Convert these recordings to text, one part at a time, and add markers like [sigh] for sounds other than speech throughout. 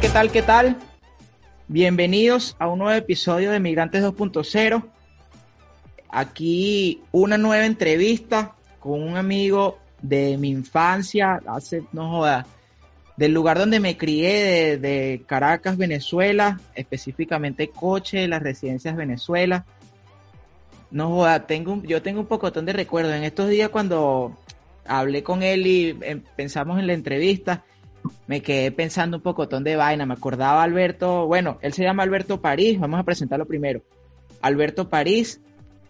qué tal, qué tal? Bienvenidos a un nuevo episodio de Migrantes 2.0. Aquí una nueva entrevista con un amigo de mi infancia, hace, no joda, del lugar donde me crié, de, Caracas, Venezuela, específicamente Coche, las residencias Venezuela. No joda, tengo, yo tengo un pocotón de recuerdos. En estos días cuando hablé con él y em, pensamos en la entrevista, me quedé pensando un pocotón de vaina. Me acordaba Alberto, bueno, él se llama Alberto París, vamos a presentarlo primero. Alberto París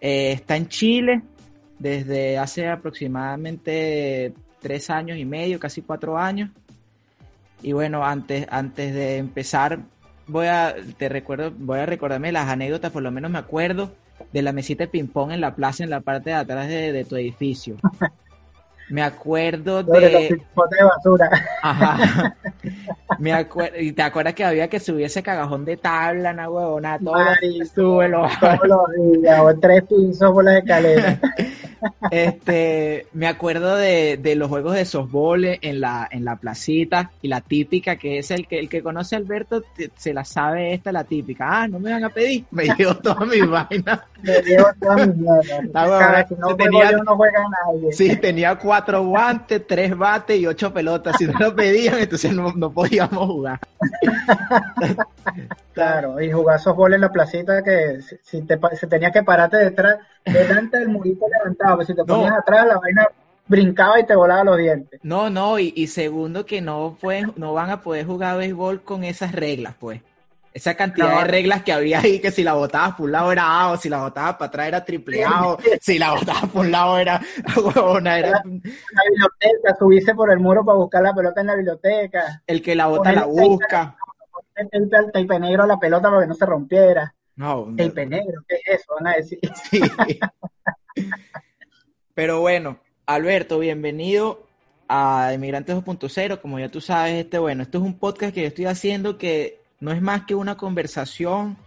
eh, está en Chile desde hace aproximadamente tres años y medio, casi cuatro años. Y bueno, antes, antes de empezar, voy a, te recuerdo, voy a recordarme las anécdotas, por lo menos me acuerdo de la mesita de ping-pong en la plaza, en la parte de atrás de tu edificio. [laughs] Me acuerdo de. de basura. Ajá. [laughs] Me acuerdo. Y te acuerdas que había que subir ese cagajón de tabla, na huevona, todo. Súbelo. Todos los días, o tres pisos por las escaleras. [laughs] Este, me acuerdo de, de, los juegos de softball en la, en la placita y la típica, que es el que, el que conoce a Alberto, se la sabe esta, la típica. Ah, no me van a pedir. Me llevo toda mi vaina. Me llevo toda mi vaina. [laughs] no tenía, no juega nadie. Sí, tenía cuatro guantes, tres bates y ocho pelotas. Si no lo pedían, entonces no, no podíamos jugar. [laughs] Claro, y jugar softball en la placita que si te, se tenía que pararte detrás, delante del murito levantado, pues si te ponías atrás la vaina brincaba y te volaba los dientes. No, no, y, segundo que no pueden, no van a poder jugar béisbol con esas reglas, pues. Esa cantidad de reglas que había ahí, que si la botabas por un lado era A, o si la botabas para atrás era triple A, o [laughs] si la botabas por un lado era [laughs] huevona, era... La, biblioteca, subirse por el muro para buscar la pelota en la biblioteca. El que la bota la busca el tape negro a la pelota para que no se rompiera. No, no. Tape negro, ¿qué es eso? Van a decir. Sí. Pero bueno, Alberto, bienvenido a Inmigrantes 2.0. Como ya tú sabes, este, bueno, esto es un podcast que yo estoy haciendo que no es más que una conversación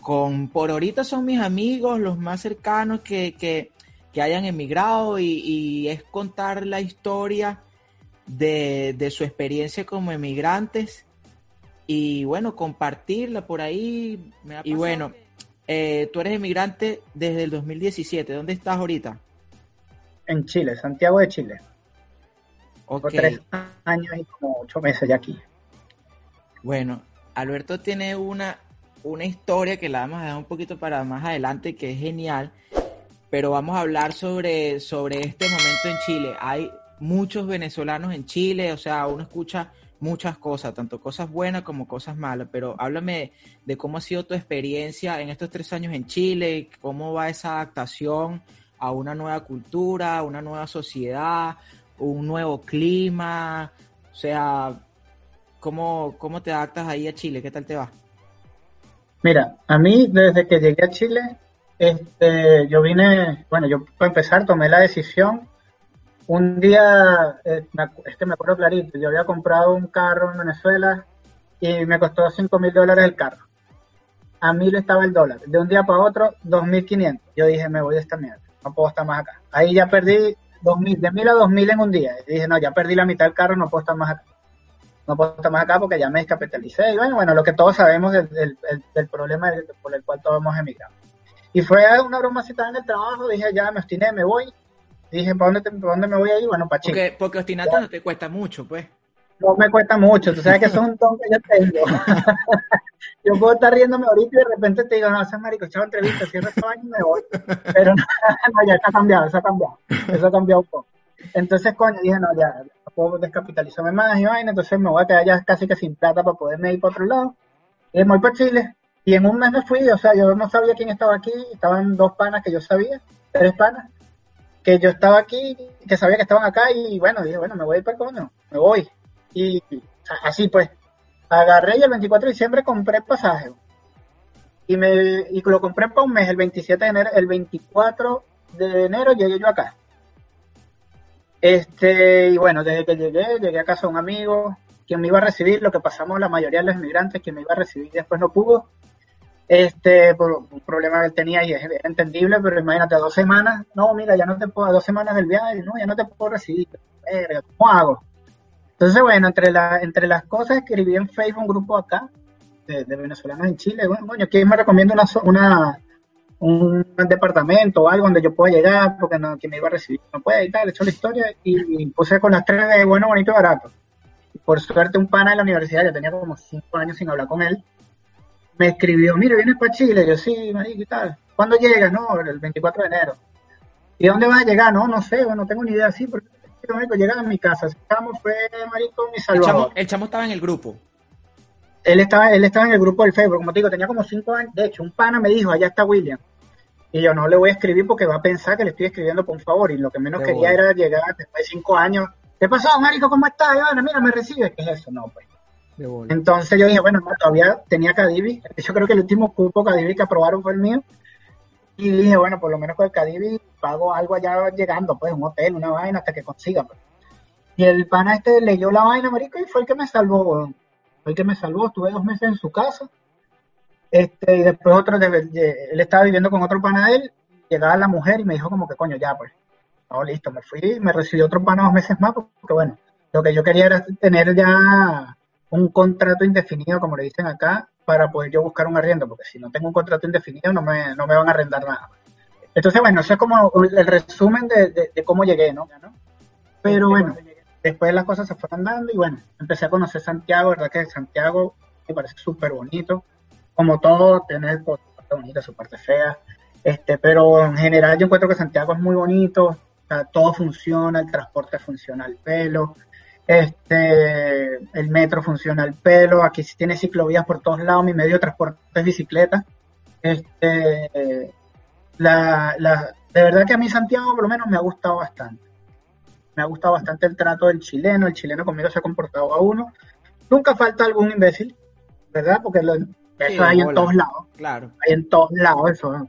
con, por ahorita son mis amigos, los más cercanos que, que, que hayan emigrado y, y, es contar la historia de, de su experiencia como emigrantes y bueno, compartirla por ahí. y bueno, eh, tú eres emigrante desde el 2017. ¿Dónde estás ahorita? En Chile, Santiago de Chile. Okay. tres años y como ocho meses ya aquí. Bueno, Alberto tiene una, una historia que la vamos a dejar un poquito para más adelante, que es genial. Pero vamos a hablar sobre, sobre este momento en Chile. Hay muchos venezolanos en Chile, o sea, uno escucha muchas cosas, tanto cosas buenas como cosas malas, pero háblame de cómo ha sido tu experiencia en estos tres años en Chile, cómo va esa adaptación a una nueva cultura, una nueva sociedad, un nuevo clima, o sea, ¿cómo, cómo te adaptas ahí a Chile? ¿Qué tal te va? Mira, a mí desde que llegué a Chile, este, yo vine, bueno, yo para empezar tomé la decisión un día, eh, es que me acuerdo clarito, yo había comprado un carro en Venezuela y me costó 5 mil dólares el carro. A mil estaba el dólar. De un día para otro, 2.500. Yo dije, me voy a esta mierda. No puedo estar más acá. Ahí ya perdí 2.000, de mil a 2.000 en un día. Dije, no, ya perdí la mitad del carro, no puedo estar más acá. No puedo estar más acá porque ya me descapitalicé. Y bueno, bueno lo que todos sabemos del, del, problema por el cual todos hemos emigrado. Y fue una bromacita en el trabajo. Dije, ya me obstiné, me voy dije, ¿para dónde, dónde me voy a ir? Bueno, para Chile. Porque, porque obstinarte no te cuesta mucho, pues. No me cuesta mucho, tú sabes que eso es un don que yo tengo. [laughs] yo puedo estar riéndome ahorita y de repente te digo, no, ese marico, echado entrevista, cierro este año y me voy. Pero [laughs] no, ya está cambiado, eso ha cambiado. Eso ha cambiado un poco. Entonces, coño, dije, no, ya, no puedo descapitalizarme más y vaina, entonces me voy a quedar ya casi que sin plata para poderme ir para otro lado. Y me voy para Chile. Y en un mes me fui, o sea, yo no sabía quién estaba aquí, estaban dos panas que yo sabía, tres panas que yo estaba aquí, que sabía que estaban acá y bueno, dije, bueno, me voy a ir para coño, me voy. Y así pues, agarré y el 24 de diciembre compré el pasaje. Y, me, y lo compré para un mes, el 27 de enero, el 24 de enero llegué yo acá. Este, y bueno, desde que llegué, llegué a un amigo, quien me iba a recibir, lo que pasamos la mayoría de los inmigrantes, quien me iba a recibir después no pudo este, por un problema que él tenía y es entendible, pero imagínate, a dos semanas, no, mira, ya no te puedo, a dos semanas del viaje, no, ya no te puedo recibir, ¿cómo hago? Entonces, bueno, entre, la, entre las cosas escribí en Facebook un grupo acá de, venezolanos en Chile. Bueno, bueno, ¿quién me recomienda una, una, un departamento o algo donde yo pueda llegar? Porque no, quien me iba a recibir no puede y tal. He hecho la historia y, puse con las tres de bueno, bonito y barato. por suerte, un pana de la universidad, yo tenía como cinco años sin hablar con él, me escribió, mire, ¿vienes para Chile? Yo, sí, marico, ¿y tal? ¿Cuándo llegas? No, el 24 de enero. ¿Y dónde vas a llegar? No, no sé, no tengo ni idea, sí, porque marico, llega a mi casa, estamos, fue, marico, mi salvador. El chamo, estaba en el grupo. Él estaba, él estaba en el grupo del Facebook, como te digo, tenía como cinco años, de hecho, un pana me dijo, allá está William. Y yo no le voy a escribir porque va a pensar que le estoy escribiendo por un favor. Y lo que menos quería era llegar después de cinco años. ¿Qué pasó, marico? ¿Cómo estás? Y mira, me recibe. ¿Qué es eso? No, pues. Entonces yo dije, bueno, todavía tenía Cadivi. Yo creo que el último cupo Cadivi que aprobaron fue el mío. Y dije, bueno, por lo menos con el Cadivi pago algo allá llegando, pues un hotel, una vaina, hasta que consiga. Pues. Y el pana este leyó la vaina, marico, y fue el que me salvó, Fue el que me salvó. Estuve dos meses en su casa. Este, y después otro, él estaba viviendo con otro pana de él. Llegaba la mujer y me dijo como que, coño, ya, pues. No, listo, me fui, me recibió otro pana dos meses más, porque bueno, lo que yo quería era tener ya un contrato indefinido, como le dicen acá, para poder yo buscar un arriendo, porque si no tengo un contrato indefinido no me, no me van a arrendar nada. Entonces, bueno, eso es como el resumen de, cómo llegué, ¿no? Pero bueno, después las cosas se fueron dando y bueno, empecé a conocer Santiago, verdad que Santiago me parece súper bonito, como todo, tener su parte bonita, su parte fea, este, pero en general yo encuentro que Santiago es muy bonito, todo funciona, el transporte funciona al pelo, este, el metro funciona al pelo, aquí sí tiene ciclovías por todos lados, mi medio de transporte es bicicleta. Este, la, la, de verdad que a mí Santiago por lo menos me ha gustado bastante. Me ha gustado bastante el trato del chileno, el chileno conmigo se ha comportado a uno. Nunca falta algún imbécil, ¿verdad? Porque eso hay en todos lados. Claro. Hay en todos lados eso.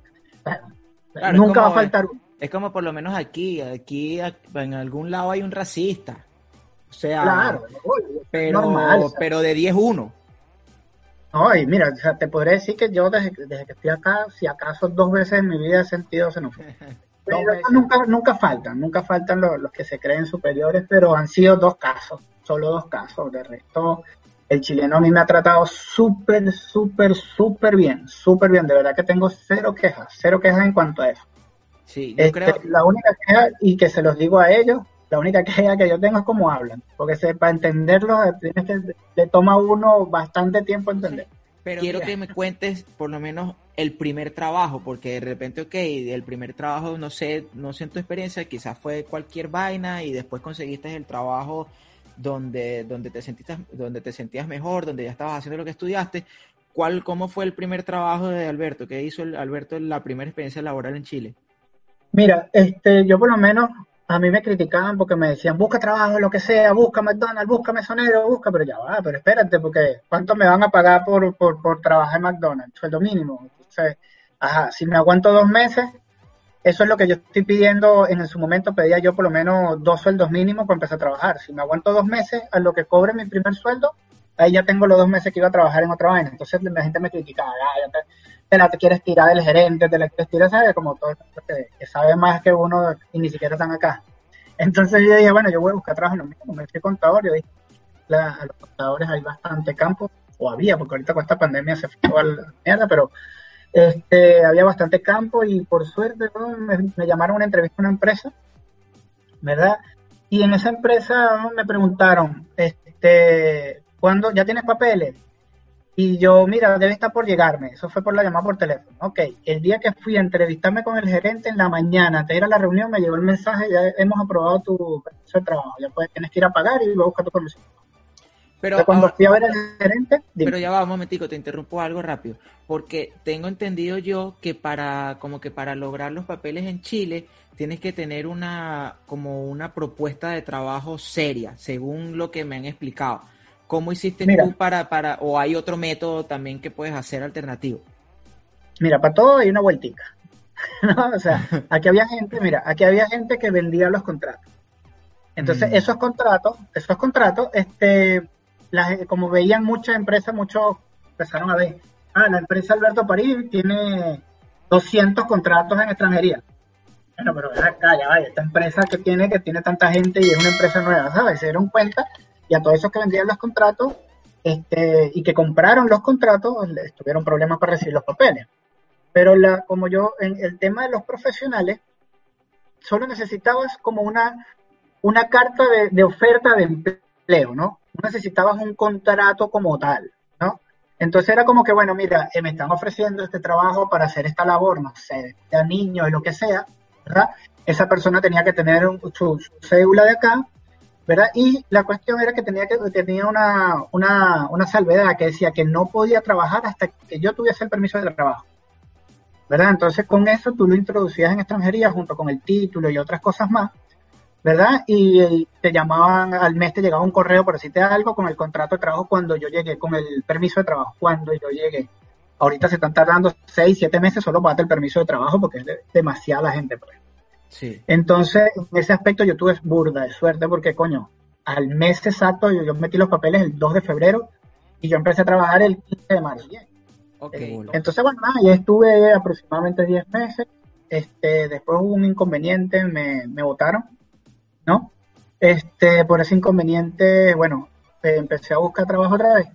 nunca va a faltar uno. Es como por lo menos aquí, aquí en algún lado hay un racista o sea, pero, pero de 10-1. No, y mira, te podría decir que yo desde, que estoy acá, si acaso dos veces en mi vida he sentido xenofobia. [laughs] nunca, nunca faltan, nunca faltan los, que se creen superiores, pero han sido dos casos, solo dos casos. De resto, el chileno a mí me ha tratado súper, súper, súper bien, súper bien. De verdad que tengo cero quejas, cero quejas en cuento a eso. Sí, yo este, creo... La única queja, y que se los digo a ellos, la única queja que yo tengo es cómo hablan, porque para entenderlo le toma a uno bastante tiempo entender. Pero quiero que me cuentes por lo menos el primer trabajo, porque de repente, ok, el primer trabajo, no sé, no sé en tu experiencia, quizás fue cualquier vaina y después conseguiste el trabajo donde, donde, te, sentiste, donde te sentías mejor, donde ya estabas haciendo lo que estudiaste. ¿Cuál, ¿Cómo fue el primer trabajo de Alberto? ¿Qué hizo el, Alberto en la primera experiencia laboral en Chile? Mira, este, yo por lo menos a mí me criticaban porque me decían, busca trabajo, lo que sea, busca McDonald's, busca mesonero, busca, pero ya va, pero espérate, porque ¿cuánto me van a pagar por, por, por trabajar en McDonald's? Sueldo mínimo. Entonces, ajá, si me aguanto dos meses, eso es lo que yo estoy pidiendo, en su momento pedía yo por lo menos dos sueldos mínimos para empezar a trabajar. Si me aguanto dos meses, a lo que cobre mi primer sueldo, ahí ya tengo los dos meses que iba a trabajar en otra vaina. Entonces la gente me criticaba, ah, te, la te quieres tirar del gerente, te la quieres tirar, ¿sabes? Como todo que, que sabe más que uno y ni siquiera están acá. Entonces yo dije, bueno, yo voy a buscar trabajo en lo mismo, me fui contador, yo dije, a los contadores hay bastante campo, o había, porque ahorita con esta pandemia se fue a la mierda, pero este, había bastante campo y por suerte me, me, llamaron a una entrevista a una empresa, ¿verdad? Y en esa empresa me preguntaron, este, ¿cuándo ya tienes papeles? Y yo, mira, debe estar por llegarme. Eso fue por la llamada por teléfono. Ok, el día que fui a entrevistarme con el gerente en la mañana, te ir a la reunión, me llegó el mensaje, ya hemos aprobado tu permiso de trabajo. Ya puedes, tienes que ir a pagar y luego buscar tu permiso. Pero cuando fui a ver al gerente... Pero ya va, un momentico, te interrumpo algo rápido. Porque tengo entendido yo que para, como que para lograr los papeles en Chile, tienes que tener una, como una propuesta de trabajo seria, según lo que me han explicado ¿Cómo hiciste tú para, para, o hay otro método también que puedes hacer alternativo? Mira, para todo hay una vueltica. [laughs] O sea, [laughs] aquí había gente, mira, aquí había gente que vendía los contratos. Entonces, mm. esos contratos, esos contratos, este, como veían muchas empresas, muchos empezaron a ver, ah, la empresa Alberto París tiene 200 contratos en extranjería. Bueno, pero ven acá, ya vaya, esta empresa que tiene, que tiene tanta gente y es una empresa nueva, ¿sabes? Se dieron cuenta Y a todos esos que vendían los contratos este, y que compraron los contratos, tuvieron problemas para recibir los papeles. Pero la, como yo, en el tema de los profesionales, solo necesitabas como una, una carta de, oferta de empleo, ¿no? Necesitabas un contrato como tal, ¿no? Entonces era como que, bueno, mira, eh, me están ofreciendo este trabajo para hacer esta labor, no sé, de niño y lo que sea, ¿verdad? Esa persona tenía que tener su, cédula de acá, ¿verdad? Y la cuestión era que tenía, que, tenía una, una, una salvedad que decía que no podía trabajar hasta que yo tuviese el permiso de trabajo. ¿verdad? Entonces con eso tú lo introducías en extranjería junto con el título y otras cosas más, ¿verdad? Y, te llamaban, al mes te llegaba un correo por decirte algo con el contrato de trabajo cuando yo llegué, con el permiso de trabajo cuando yo llegué. Ahorita se están tardando seis, siete meses solo para darte el permiso de trabajo porque es demasiada gente. Pues. Sí. Entonces, en ese aspecto yo tuve burda de suerte porque, coño, al mes exacto yo, yo metí los papeles el 2 de febrero y yo empecé a trabajar el 15 de marzo. Okay. Entonces, bueno, nada, ya estuve aproximadamente 10 meses. Este, después hubo un inconveniente, me, me votaron, ¿no? Este, por ese inconveniente, bueno, eh, empecé a buscar trabajo otra vez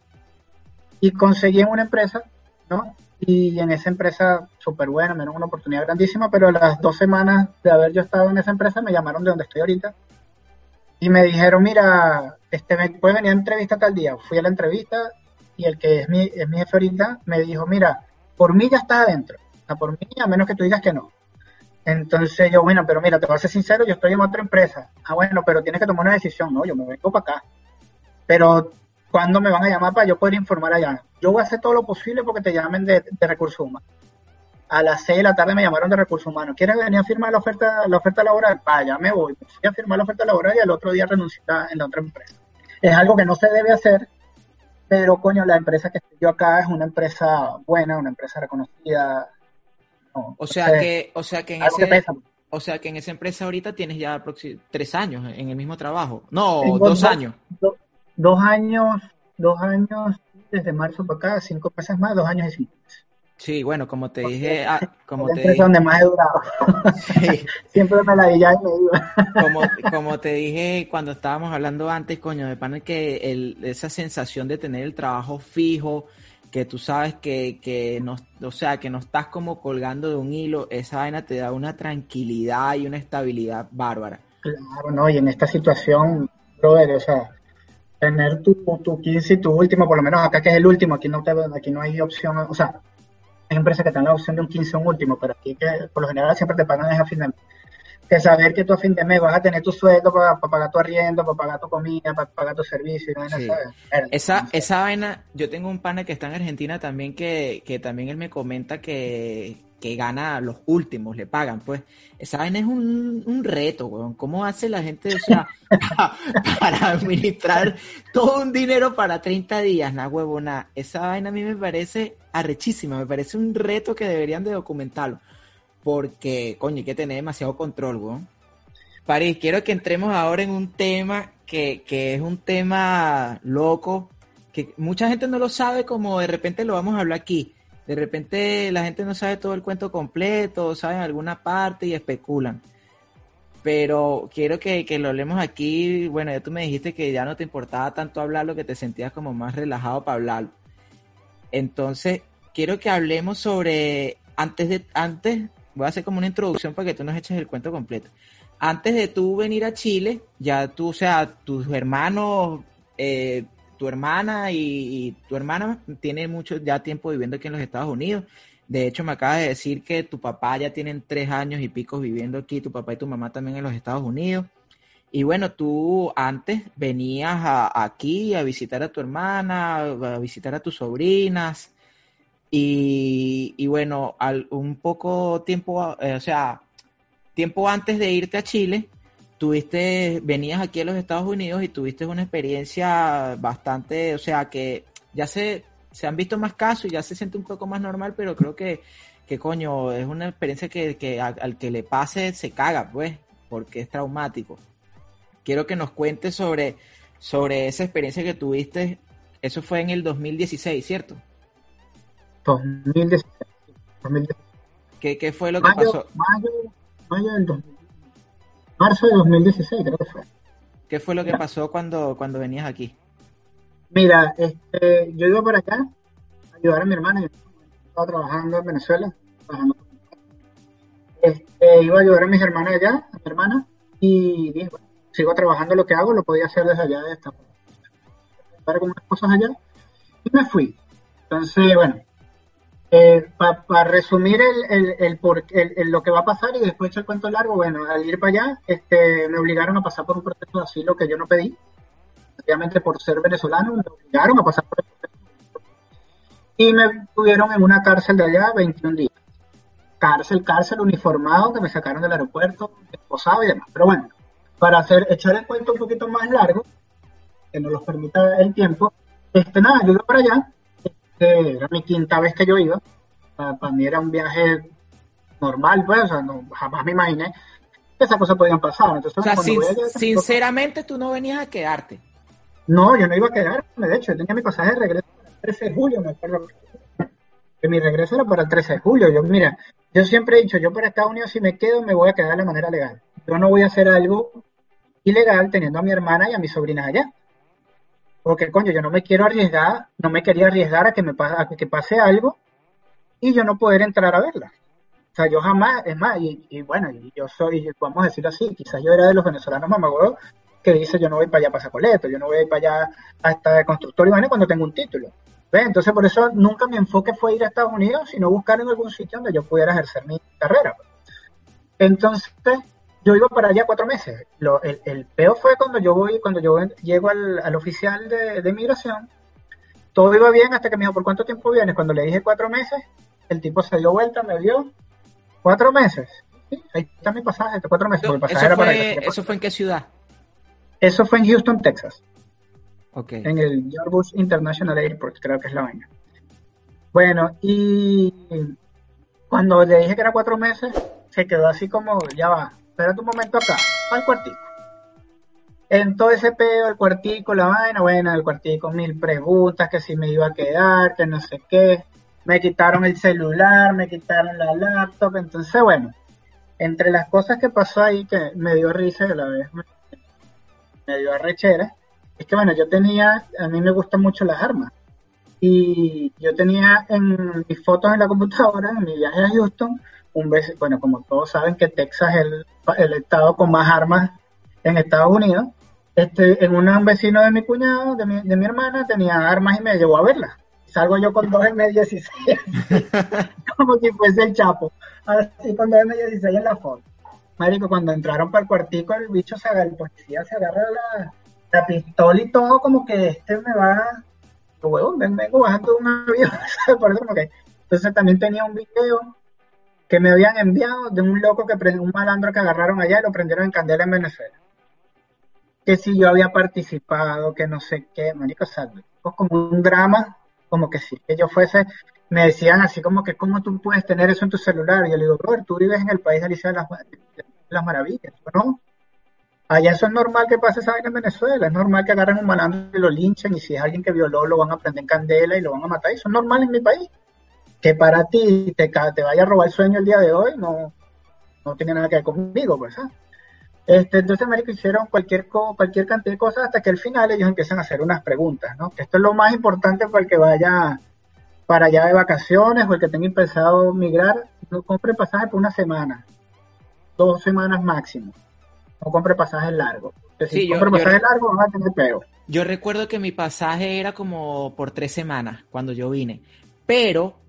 y conseguí en una empresa, ¿no? Y en esa empresa, súper buena, me dieron una oportunidad grandísima, pero a las dos semanas de haber yo estado en esa empresa, me llamaron de donde estoy ahorita y me dijeron, mira, este, ¿me puedes venir a entrevista tal día? Fui a la entrevista, y el que es mi, es mi jefe ahorita me dijo, mira, por mí ya estás adentro, o por mí a menos que tú digas que no. Entonces yo, bueno, pero mira, te voy a ser sincero, yo estoy en otra empresa. Ah, bueno, pero tienes que tomar una decisión, no, yo me vengo para acá. Pero, ¿cuándo me van a llamar para yo poder informar allá? Yo voy a hacer todo lo posible porque te llamen de, recursos humanos. A las 6 de la tarde me llamaron de recursos humanos. ¿Quieres venir a firmar la oferta, la oferta laboral? Vaya, me voy. Voy a firmar la oferta laboral y al otro día renunciar en la otra empresa. Es algo que no se debe hacer pero coño, la empresa que estoy yo acá es una empresa buena, una empresa reconocida. o sea que, o sea que en ese, o sea que en esa empresa ahorita tienes ya tres años en el mismo trabajo. No, dos, años. dos años, dos años desde marzo para acá, cinco meses más, dos años y cinco meses. Sí, bueno, como te dije, ah, como te dije, donde más he durado. [laughs] Siempre me la veía y me iba. como, como te dije cuando estábamos hablando antes, coño, de pana que el, esa sensación de tener el trabajo fijo, que tú sabes que, que no, o sea, que no estás como colgando de un hilo, esa vaina te da una tranquilidad y una estabilidad bárbara. Claro, no, y en esta situación, brother, o sea, tener tu, tu 15 y tu último, por lo menos acá que es el último, aquí no te, aquí no hay opción, o sea, hay empresas que te dan la opción de un 15 un último, pero aquí que por lo general siempre te pagan a fin de mes. Que saber que tú a fin de mes vas a tener tu sueldo para, pagar tu arriendo, para pagar tu comida, para pagar tu servicio. Esa, esa vaina, yo tengo un pana que está en Argentina también que, que también él me comenta que, que gana los últimos, le pagan, pues esa vaina es un, un reto, weón. ¿Cómo hace la gente, o sea, [laughs] para, administrar todo un dinero para 30 días, la huevona? Esa vaina a mí me parece arrechísima, me parece un reto que deberían de documentarlo, porque, coño, hay que tener demasiado control, weón. París, quiero que entremos ahora en un tema que, que es un tema loco, que mucha gente no lo sabe como de repente lo vamos a hablar aquí de repente la gente no sabe todo el cuento completo, saben alguna parte y especulan. Pero quiero que, lo hablemos aquí. Bueno, ya tú me dijiste que ya no te importaba tanto hablarlo, que te sentías como más relajado para hablarlo. Entonces, quiero que hablemos sobre, antes de, antes, voy a hacer como una introducción para que tú nos eches el cuento completo. Antes de tú venir a Chile, ya tú, o sea, tus hermanos eh, tu hermana y, tu hermana tiene mucho ya tiempo viviendo aquí en los Estados Unidos. De hecho, me acabas de decir que tu papá ya tienen tres años y pico viviendo aquí, tu papá y tu mamá también en los Estados Unidos. Y bueno, tú antes venías aquí a visitar a tu hermana, a visitar a tus sobrinas. Y, y bueno, al, un poco tiempo, eh, o sea, tiempo antes de irte a Chile, tuviste, venías aquí a los Estados Unidos y tuviste una experiencia bastante, o sea, que ya se, se han visto más casos y ya se siente un poco más normal, pero creo que, que coño, es una experiencia que, que al, que le pase se caga, pues, porque es traumático. Quiero que nos cuentes sobre, sobre esa experiencia que tuviste. Eso fue en el 2016, ¿cierto? 2016. ¿Qué, ¿Qué, fue lo que pasó? Mayo, mayo del 2016 marzo de 2016, creo que fue. ¿Qué fue lo que pasó cuando, cuando venías aquí? Mira, este, yo iba para acá a ayudar a mi hermana. Yo estaba trabajando en Venezuela. Este, iba a ayudar a mis hermanas allá, a mi hermana, y dije, bueno, sigo trabajando lo que hago, lo podía hacer desde allá, de esta para con unas cosas allá, y me fui. Entonces, bueno, eh, para resumir el, el, el, lo que va a pasar y después el cuento largo, bueno, al ir para allá, este, me obligaron a pasar por un proceso de asilo que yo no pedí. Obviamente por ser venezolano, me obligaron a pasar por el proceso. Y me tuvieron en una cárcel de allá 21 días. Cárcel, cárcel, uniformado, que me sacaron del aeropuerto, esposado y demás. Pero bueno, para hacer, echar el cuento un poquito más largo, que nos lo permita el tiempo, este, nada, yo iba para allá, este, era mi quinta vez que yo iba, para, mí era un viaje normal, pues, o sea, no, jamás me imaginé que esas cosas podían pasar. Entonces, o sea, sinceramente tú no venías a quedarte. No, yo no iba a quedarme, de hecho, yo tenía mi pasaje de regreso para el 13 de julio, me acuerdo que mi regreso era para el 13 de julio. Yo, mira, yo siempre he dicho, yo para Estados Unidos si me quedo me voy a quedar de manera legal. Yo no voy a hacer algo ilegal teniendo a mi hermana y a mis sobrinas allá. Porque, coño, yo no me quiero arriesgar, no me quería arriesgar a que me pase, que pase algo y yo no poder entrar a verla. O sea, yo jamás, es más, y, bueno, yo soy, vamos a decirlo así, quizás yo era de los venezolanos mamagüeos que dice yo no voy para allá para coleto, yo no voy para allá a estar constructor y cuando tengo un título. Entonces, por eso nunca mi enfoque fue ir a Estados Unidos, sino buscar en algún sitio donde yo pudiera ejercer mi carrera. Entonces, yo iba para allá cuatro meses. el, el, peor fue cuando yo voy, cuando yo llego al, oficial de, de, inmigración. Todo iba bien hasta que me dijo, ¿por cuánto tiempo vienes? Cuando le dije cuatro meses, el tipo se dio vuelta, me vio. ¿Cuatro meses? ahí está mi pasaje, cuatro meses. ¿Eso, fue, ¿Eso fue en qué ciudad? Eso fue en Houston, Texas. Okay. En el George Bush International Airport, creo que es la vaina. Bueno, y cuando le dije que era cuatro meses, se quedó así como, ya va, espérate un momento acá, al cuartico. En todo ese pedo, el cuartico, la vaina, bueno, el cuartico, mil preguntas, que si me iba a quedar, que no sé qué. Me quitaron el celular, me quitaron la laptop, entonces bueno, entre las cosas que pasó ahí que me dio risa y a la vez me, dio arrechera, es que bueno, yo tenía, a mí me gustan mucho las armas. Y yo tenía en mis fotos en la computadora, en mi viaje a Houston, un bueno, como todos saben que Texas es el, estado con más armas en Estados Unidos, este, en un vecino de mi cuñado, de mi, de mi hermana, tenía armas y me llevó a verla. Salgo yo con dos M16, [laughs] como si fuese el Chapo, así con dos M16 en la foto. Marico, cuando entraron para el cuartico, el bicho se agarra, el policía se agarra la, la pistola y todo, como que este me va, huevón, vengo bajando un avión, [laughs] Por eso como que, entonces también tenía un video que me habían enviado de un loco que un malandro que agarraron allá y lo prendieron en candela en Venezuela. Que si yo había participado, que no sé qué, marico, o como un drama, como que si que yo fuese, me decían así como que, ¿cómo tú puedes tener eso en tu celular? Y yo le digo, brother, tú vives en el país de Alicia de las, las Maravillas, ¿no? Allá eso es normal que pase esa vaina en Venezuela, es normal que agarren un malandro y lo linchen, y si es alguien que violó, lo van a prender en candela y lo van a matar, eso es normal en mi país que para ti te, te vaya a robar el sueño el día de hoy, no, no tiene nada que ver conmigo, pues. ¿ah? Este, entonces, América hicieron cualquier, cualquier cantidad de cosas hasta que al final ellos empiezan a hacer unas preguntas, ¿no? Esto es lo más importante para el que vaya para allá de vacaciones o el que tenga pensado migrar, no compre pasajes por una semana, dos semanas máximo. No compre pasajes largos. si compre pasajes largos a tener peor. Yo recuerdo que mi pasaje era como por tres semanas cuando yo vine, pero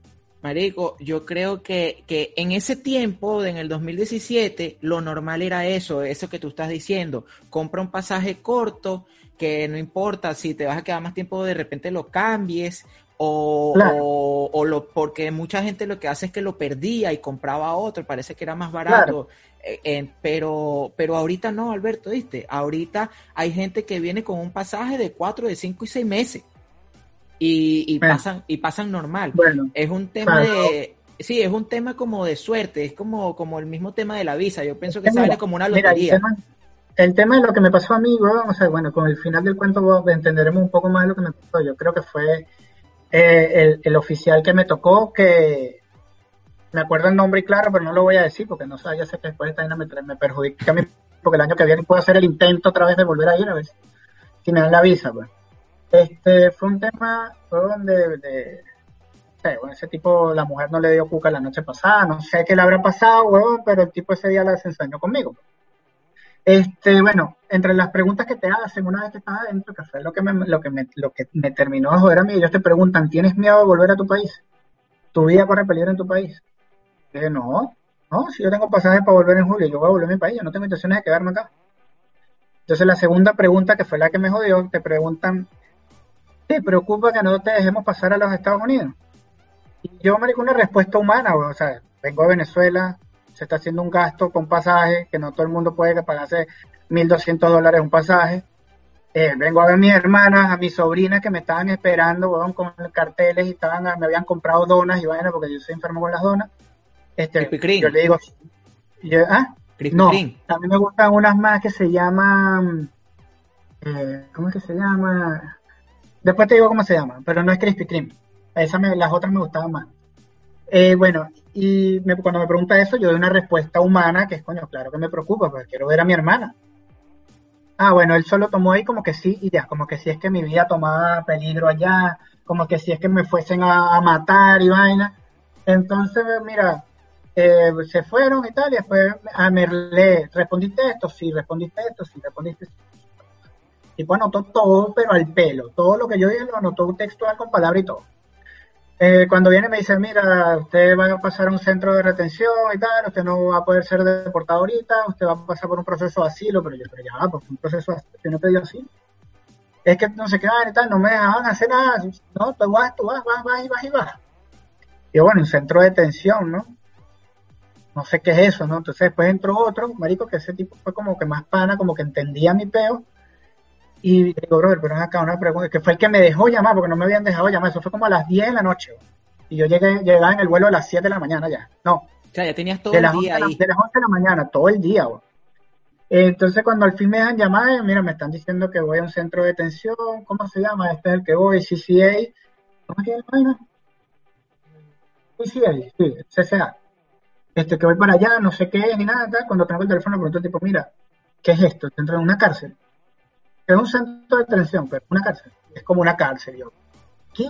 Marico, yo creo que, que, en ese tiempo, en el 2017, lo normal era eso, eso que tú estás diciendo. Compra un pasaje corto, que no importa si te vas a quedar más tiempo, de repente lo cambies, o, o, lo, porque mucha gente lo que hace es que lo perdía y compraba otro, parece que era más barato. Eh, pero, pero ahorita no, Alberto, ¿viste? Ahorita hay gente que viene con un pasaje de cuatro, de cinco y seis meses y, pasan y pasan normal. Bueno, es un tema de sí, es un tema como de suerte, es como como el mismo tema de la visa. Yo pienso que sale como una lotería. el, tema, de lo que me pasó a mí, o sea, bueno, con el final del cuento entenderemos un poco más de lo que me pasó. Yo creo que fue eh, el, oficial que me tocó, que me acuerdo el nombre y claro, pero no lo voy a decir porque no sé, ya sé que después esta me, me perjudica mi porque el año que viene puedo hacer el intento otra vez de volver a ir a ver si me dan la visa, pues. Este, fue un tema, donde, de, bueno, ese tipo, la mujer no le dio cuca la noche pasada, no sé qué le habrá pasado, huevón, pero el tipo ese día la enseñó conmigo. Este, bueno, entre las preguntas que te hacen una vez que estás adentro, que fue lo que me, lo que me, lo que me terminó de joder a mí, ellos te preguntan, ¿tienes miedo de volver a tu país? ¿Tu vida corre peligro en tu país? Dije, no, no, si yo tengo pasajes para volver en julio, yo voy a volver a mi país, yo no tengo intenciones de quedarme acá. Entonces la segunda pregunta, que fue la que me jodió, te preguntan, ¿te preocupa que no te dejemos pasar a los Estados Unidos? Y yo me una respuesta humana, o sea, vengo de Venezuela, se está haciendo un gasto con pasaje, que no todo el mundo puede pagarse 1.200 dólares un pasaje. Eh, vengo a ver a mis hermanas, a mis sobrinas que me estaban esperando, con carteles y estaban, me habían comprado donas y vaina porque yo soy enfermo con las donas. Este, yo le digo, ¿ah? No, a mí me gustan unas más que se llaman, eh, ¿cómo es que se llama? Después te digo cómo se llama, pero no es Krispy Kreme. Esa las otras me gustaban más. Eh, bueno, y cuando me pregunta eso, yo doy una respuesta humana que es, coño, claro que me preocupa, porque quiero ver a mi hermana. Ah, bueno, él solo tomó ahí como que sí y ya, como que si es que mi vida tomaba peligro allá, como que si es que me fuesen a, matar y vaina. Entonces, mira, eh, se fueron y tal, y después a ah, me le respondiste esto, sí, respondiste esto, sí, respondiste esto. Pues anotó todo, pero al pelo. Todo lo que yo dije lo anotó textual con palabra y todo. Eh, cuando viene me dice, mira, usted va a pasar a un centro de retención y tal, usted no va a poder ser deportado ahorita, usted va a pasar por un proceso de asilo, pero yo, pero ya, pues un proceso de asilo, no te asilo. Es que no sé qué y tal, no me dejaban hacer nada, no, tú vas, tú vas, vas, vas y vas y vas. Y bueno, un centro de detención, ¿no? No sé qué es eso, ¿no? Entonces después entró otro, marico, que ese tipo fue como que más pana, como que entendía mi peo, y digo, brother, pero acá una pregunta, que fue el que me dejó llamar, porque no me habían dejado llamar, eso fue como a las 10 de la noche. Y yo llegué, llegaba en el vuelo a las 7 de la mañana ya. No. O sea, ya tenías todo el día ahí. De las 11 de la mañana, todo el día, Entonces, cuando al fin me dejan llamar, mira, me están diciendo que voy a un centro de detención, ¿cómo se llama? Este es el que voy, CCA. ¿Cómo se llama? CCA, sí, CCA. Este, que voy para allá, no sé qué, ni nada, Cuando tengo el teléfono, pregunto, tipo, mira, ¿qué es esto? Dentro de una cárcel es un centro de detención, pero una cárcel. Es como una cárcel. Yo, ¿qué?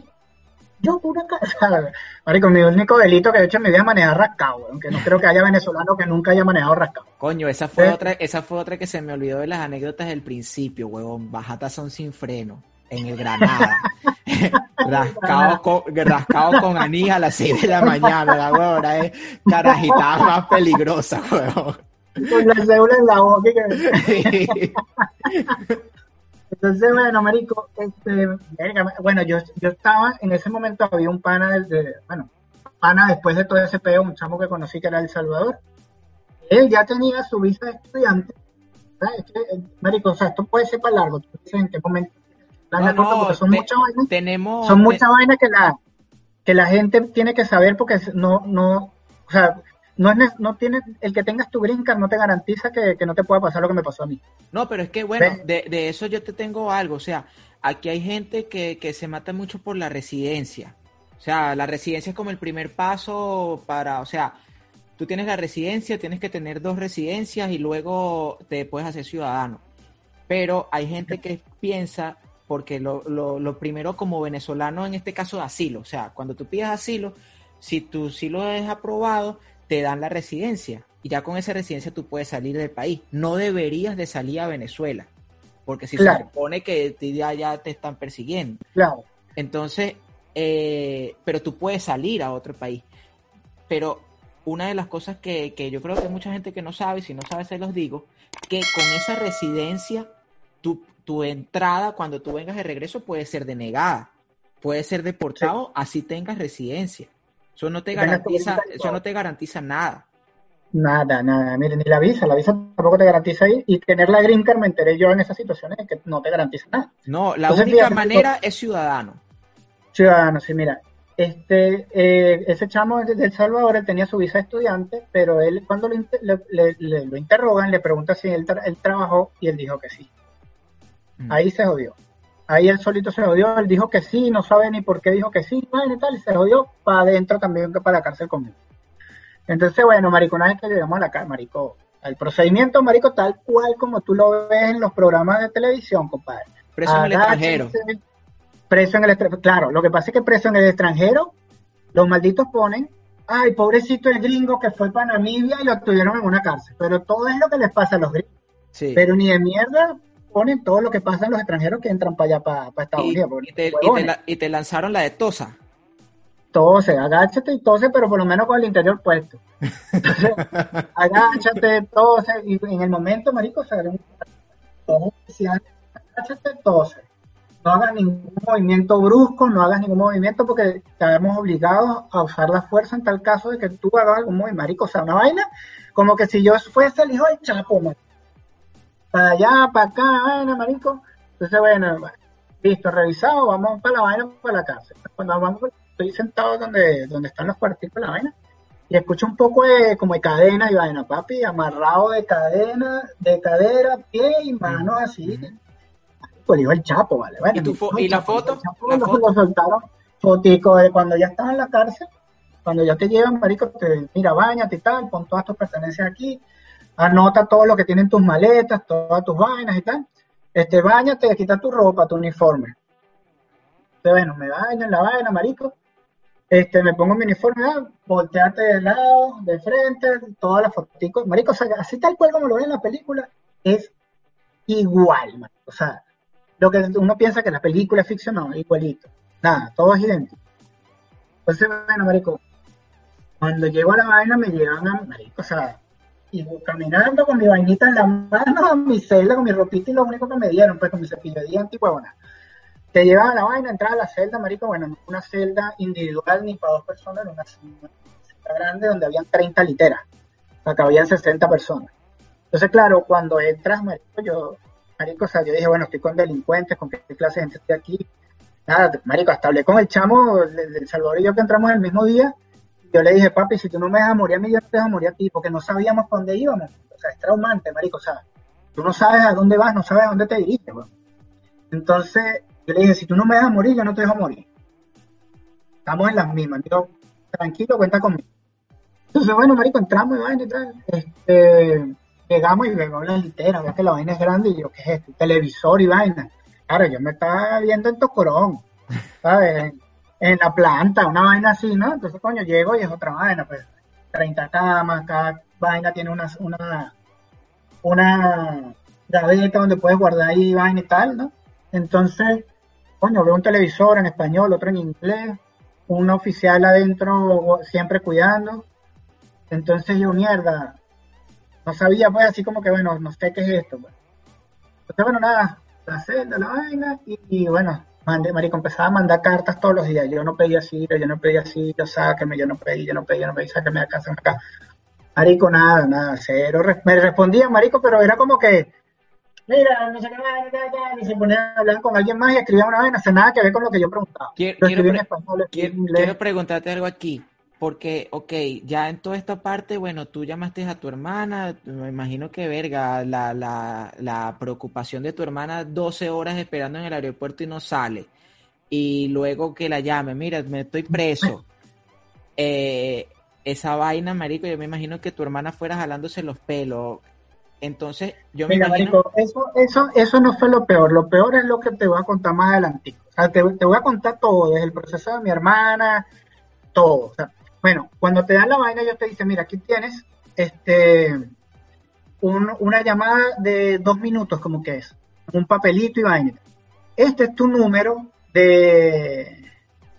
Yo, una cárcel. [laughs] Marico, mi único delito que he hecho en mi vida es manejar rascado, aunque no creo que haya venezolano que nunca haya manejado rascado. Coño, esa fue, otra, esa fue otra que se me olvidó de las anécdotas del principio, huevón. Bajatas son sin freno en el Granada. [laughs] rascado, con, rascado con anís a las 6 de la mañana, la huevona es carajita más peligrosa, huevón. Con la cédula en la boca. [laughs] Entonces, bueno, marico, este, bueno, yo, yo estaba, en ese momento había un pana, de, bueno, pana después de todo ese peo, un chamo que conocí que era El Salvador. Él ya tenía su visa de estudiante. marico, o sea, esto puede ser para largo. en qué momento. son muchas vainas. Tenemos, son muchas vainas que la, que la gente tiene que saber porque no, no, o sea, no es no tiene el que tengas tu green card no te garantiza que, no te pueda pasar lo que me pasó a mí. No, pero es que bueno, de, de, eso yo te tengo algo, o sea, aquí hay gente que, que se mata mucho por la residencia. O sea, la residencia es como el primer paso para, o sea, tú tienes la residencia, tienes que tener dos residencias y luego te puedes hacer ciudadano. Pero hay gente que piensa, porque lo, lo, lo primero como venezolano en este caso asilo, o sea, cuando tú pides asilo, si tu asilo es aprobado, te dan la residencia y ya con esa residencia tú puedes salir del país. No deberías de salir a Venezuela, porque si se supone que ya, ya te están persiguiendo. Claro. Entonces, eh, pero tú puedes salir a otro país. Pero una de las cosas que, que, yo creo que hay mucha gente que no sabe, si no sabe se los digo, que con esa residencia, tu, tu entrada cuando tú vengas de regreso puede ser denegada, puede ser deportado, así tengas residencia. Eso no te garantiza, eso no te garantiza nada. Nada, nada. Miren, ni la visa, la visa tampoco te garantiza ahí. Y tener la green card, me enteré yo en esas situaciones, que no te garantiza nada. No, la única manera es ciudadano. Ciudadano, sí, mira. Este, eh, ese chamo de El Salvador, él tenía su visa de estudiante, pero él cuando lo, lo interrogan, le pregunta si él, trabajó y él dijo que sí. Mm. Ahí se jodió. Ahí él solito se jodió, él dijo que sí, no sabe ni por qué dijo que sí, y tal, y se jodió para adentro también que para la cárcel conmigo. Entonces, bueno, marico, una vez que llegamos a la cárcel, marico, El procedimiento, marico, tal cual como tú lo ves en los programas de televisión, compadre. Preso en el extranjero. Preso en el extranjero. Claro, lo que pasa es que preso en el extranjero, los malditos ponen, ay, pobrecito el gringo que fue para Namibia y lo tuvieron en una cárcel. Pero todo es lo que les pasa a los gringos. Sí. Pero ni de mierda ponen todo lo que pasa en los extranjeros que entran para allá, para, Estados Unidos. Y te, y te, lanzaron la de Tosa tose, agáchate y tose, pero por lo menos con el interior puesto. Entonces, [laughs] agáchate, tose, y en el momento, marico, se un agáchate, tose. No hagas ningún movimiento brusco, no hagas ningún movimiento porque estamos obligados a usar la fuerza en tal caso de que tú hagas algún movimiento, marico, o sea, una vaina como que si yo fuese el hijo del Chapo, marico. Para allá, para acá, vaina, marico. Entonces, bueno, listo, revisado, vamos para la vaina, para la cárcel. Cuando vamos estoy sentado donde, donde están los cuartitos de la vaina y escucho un poco de como de cadena y vaina, papi, amarrado de cadena, de cadera, pie y manos así. Pues digo el chapo, ¿vale? ¿Y, la foto? Lo, soltaron fotico de cuando ya estás en la cárcel, cuando ya te llevan, marico, te mira, bañate y tal, pon todas tus pertenencias aquí, anota todo lo que tienen tus maletas, todas tus vainas y tal. Este, bañate, quita tu ropa, tu uniforme. Entonces, bueno, me baño en la vaina, marico este, me pongo mi uniforme, ah, voltearte de lado, de frente, todas las fotos, marico, o sea, así tal cual como lo ven en la película, es igual, marico, o sea, lo que uno piensa que la película es ficción, no, igualito, nada, todo es idéntico. Entonces, bueno, marico, cuando llego a la vaina me llevan a, marico, o sea, y caminando con mi vainita en la mano, [laughs] mi celda, con mi ropita y lo único que me dieron, pues con mi cepillo de dientes y huevona te llevaba la vaina, entraba a la celda, marico, bueno, no una celda individual ni para dos personas, era una celda grande donde habían 30 literas, que habían 60 personas. Entonces, claro, cuando entras, marico, yo, marico, o sea, yo dije, bueno, estoy con delincuentes, con qué clase de gente estoy aquí. Nada, marico, hasta hablé con el chamo del Salvador y yo que entramos el mismo día, yo le dije, papi, si tú no me dejas morir a mí, yo te dejo morir a ti, porque no sabíamos para dónde íbamos. O sea, es traumante, marico, o sea, tú no sabes a dónde vas, no sabes a dónde te diriges, Entonces, yo le dije, si tú no me dejas morir, yo no te dejo morir. Estamos en las mismas. Digo, tranquilo, cuenta conmigo. Entonces, bueno, marico, entramos y vaina y tal. Este, llegamos y vemos la litera, veo que la vaina es grande y yo, ¿qué es esto? Televisor y vaina. Claro, yo me estaba viendo en Tocorón, ¿sabes? En la planta, una vaina así, ¿no? Entonces, coño, llego y es otra vaina, pues. 30 camas, cada vaina tiene una, una, una gaveta donde puedes guardar ahí vaina y tal, ¿no? Entonces, coño, veo un televisor en español, otro en inglés, un oficial adentro siempre cuidando. Entonces yo, mierda, no sabía, pues así como que, bueno, no sé qué es esto. Pues. Entonces, bueno, nada, la celda, la vaina, y, bueno, mandé, marico, empezaba a mandar cartas todos los días. Yo no pedía así, yo no pedía así, yo sáqueme, yo no pedí, yo no pedí, yo no pedí, sáqueme acá, sáqueme acá. Marico, nada, nada, cero. Me respondía, marico, pero era como que, mira, no sé qué, y se ponía a hablar con alguien más y escribía una vez, no hace nada que ver con lo que yo preguntaba. Quiero, preguntarte algo aquí, porque, ok, ya en toda esta parte, bueno, tú llamaste a tu hermana, me imagino que verga, la, la, la preocupación de tu hermana 12 horas esperando en el aeropuerto y no sale, y luego que la llame, mira, me estoy preso. [laughs] Eh, esa vaina, marico, yo me imagino que tu hermana fuera jalándose los pelos. Entonces, yo me imagino... eso, eso, eso no fue lo peor. Lo peor es lo que te voy a contar más adelante. O sea, te, voy a contar todo, desde el proceso de mi hermana, todo. Bueno, cuando te dan la vaina, yo te dice, mira, aquí tienes este una llamada de dos minutos, como que es, un papelito y vaina. Este es tu número de,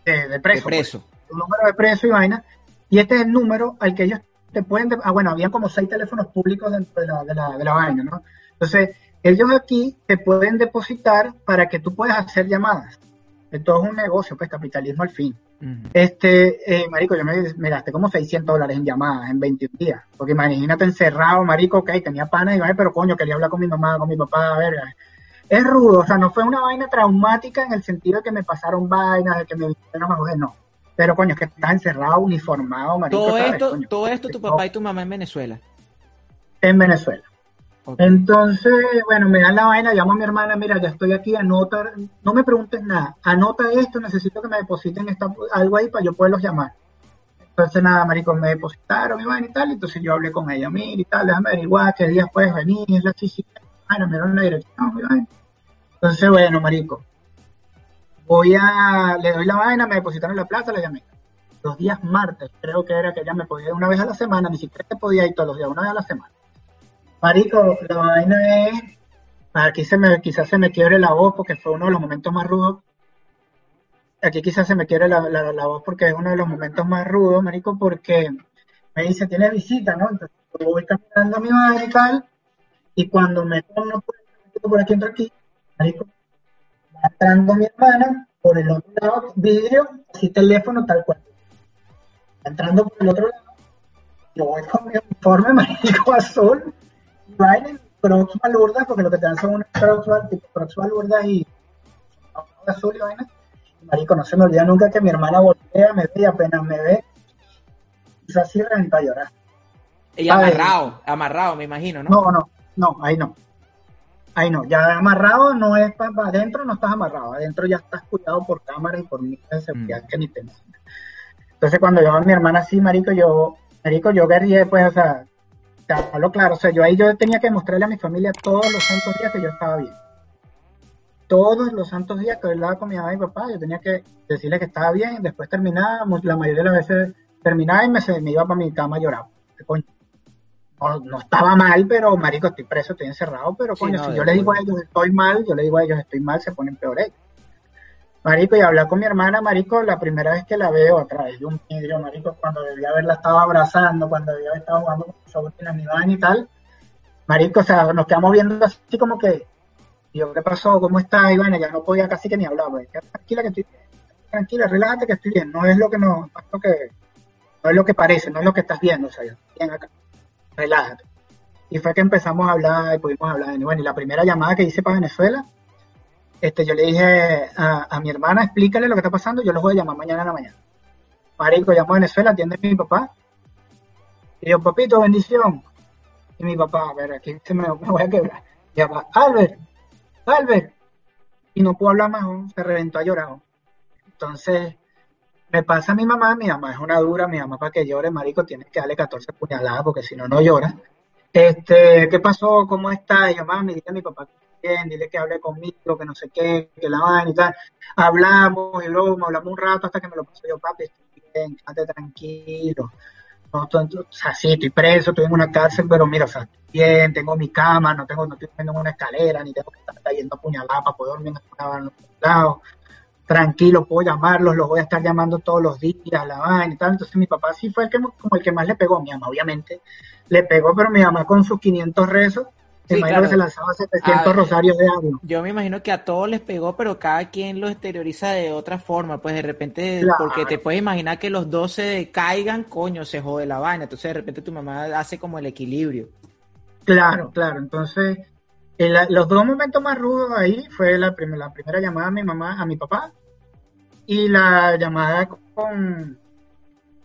de, preso. De preso. Pues, tu número de preso y vaina. Y este es el número al que ellos te pueden, ah, bueno, habían como seis teléfonos públicos dentro de la, de la, de la vaina, ¿no? Entonces, ellos aquí te pueden depositar para que tú puedas hacer llamadas. Esto es un negocio, pues capitalismo al fin. Este, eh, marico, yo me, gasté como 600 dólares en llamadas en 21 días. Porque imagínate encerrado, marico, ok, tenía pana y vaina, pero coño, quería hablar con mi mamá, con mi papá, a ver. Es rudo, o sea, no fue una vaina traumática en el sentido de que me pasaron vainas, de que me no me no. Pero coño, es que estás encerrado, uniformado, marico. Todo esto, todo esto tu papá y tu mamá en Venezuela. En Venezuela. Entonces, bueno, me dan la vaina, llamo a mi hermana, mira, ya estoy aquí, anota, no me preguntes nada, anota esto, necesito que me depositen esta, algo ahí para yo poderlos llamar. Entonces, nada, marico, me depositaron, mi vaina y tal, entonces yo hablé con ella, mira y tal, déjame averiguar qué días puedes venir, es la chichita, bueno, me dieron la dirección, mi vaina. Entonces, bueno, marico, voy a, le doy la vaina, me depositaron la plata, la llamé. Los días martes, creo que era que ella me podía ir una vez a la semana, ni siquiera te podía ir todos los días, una vez a la semana. Marico, la vaina es, aquí se me, quizás se me quiebre la voz porque fue uno de los momentos más rudos aquí quizás se me quiere la, la, voz porque es uno de los momentos más rudos, marico, porque me dice, tiene visita, ¿no? Entonces yo voy caminando a mi madre y tal, y cuando me pongo por aquí, entro aquí, marico, va entrando mi hermana, por el otro lado, vidrio, así teléfono, tal cual. Entrando por el otro lado, yo voy con mi uniforme, [laughs] marico, azul, y baila en crocs balurdas, porque lo que te dan son unos crocs, tipo crocs balurdas y azul y vaina marico, no se me olvida nunca que mi hermana voltea, me ve y apenas me ve, es así reventa a llorar. Y amarrado, amarrado, me imagino, ¿no? No, no, no, ahí no. Ahí no, ya amarrado no es para adentro, no estás amarrado, adentro ya estás cuidado por cámaras y por medidas de seguridad mm. que ni te Entonces cuando yo a mi hermana así, marico, yo, marico, yo guerrillé, pues, o sea, te hablo claro, o sea, yo ahí yo tenía que mostrarle a mi familia todos los santos días que yo estaba bien todos los santos días que hablaba con mi mamá y papá, yo tenía que decirle que estaba bien, después terminaba, la mayoría de las veces terminaba y me, me iba para mi cama a llorar. No, estaba mal, pero marico, estoy preso, estoy encerrado, pero coño, si yo le digo a ellos estoy mal, yo le digo a ellos estoy mal, se ponen peor ellos. Marico, y hablar con mi hermana, Marico, la primera vez que la veo a través de un vidrio, Marico, cuando debía haberla estado abrazando, cuando debía haber estado jugando con su sobrina, mi y tal, Marico, o sea, nos quedamos viendo así como que, yo, ¿qué pasó? ¿Cómo estás, Ivana? Ya no podía casi que ni hablar, pues. Tranquila que estoy Tranquila, relájate que estoy bien. No es lo que no, lo que, no es lo que parece, no es lo que estás viendo, o sea, bien acá. Relájate. Y fue que empezamos a hablar y pudimos hablar. Y bueno, y la primera llamada que hice para Venezuela, este, yo le dije a, mi hermana, explícale lo que está pasando, yo los voy a llamar mañana en la mañana. Marico, llamo a Venezuela, atiende a mi papá. Y yo, papito, bendición. Y mi papá, a ver, aquí se me, me voy a quebrar. Y papá, Albert, Albert. Y no puedo hablar más, se reventó a llorar. Entonces, me pasa a mi mamá, mi mamá es una dura, mi mamá para que llore, marico, tiene que darle 14 puñaladas porque si no, no llora. Este, ¿qué pasó? ¿Cómo está? Y yo, mami, dile a mi papá bien, dile que hable conmigo, que no sé qué, que la van y tal. Hablamos y luego hablamos un rato hasta que me lo pasó yo, papi, estoy bien, quédate tranquilo o sea, sí, estoy preso, estoy en una cárcel, pero mira, o sea, estoy bien, tengo mi cama, no tengo, no estoy en una escalera, ni tengo que estar cayendo apuñalada para poder dormir en los lados. Tranquilo, puedo llamarlos, los voy a estar llamando todos los días, la vaina y tal. Entonces mi papá sí fue el que, como el que más le pegó. Mi mamá, obviamente, le pegó, pero mi mamá con sus 500 rezos Sí, imagino que se lanzaba 700 ah, rosarios de agua. Yo me imagino que a todos les pegó, pero cada quien lo exterioriza de otra forma. Pues de repente, porque te puedes imaginar que los dos se caigan, coño, se jode la vaina. Entonces de repente tu mamá hace como el equilibrio. Claro, claro. Entonces, los dos momentos más rudos ahí fue la, la primera llamada a mi mamá, a mi papá, y la llamada con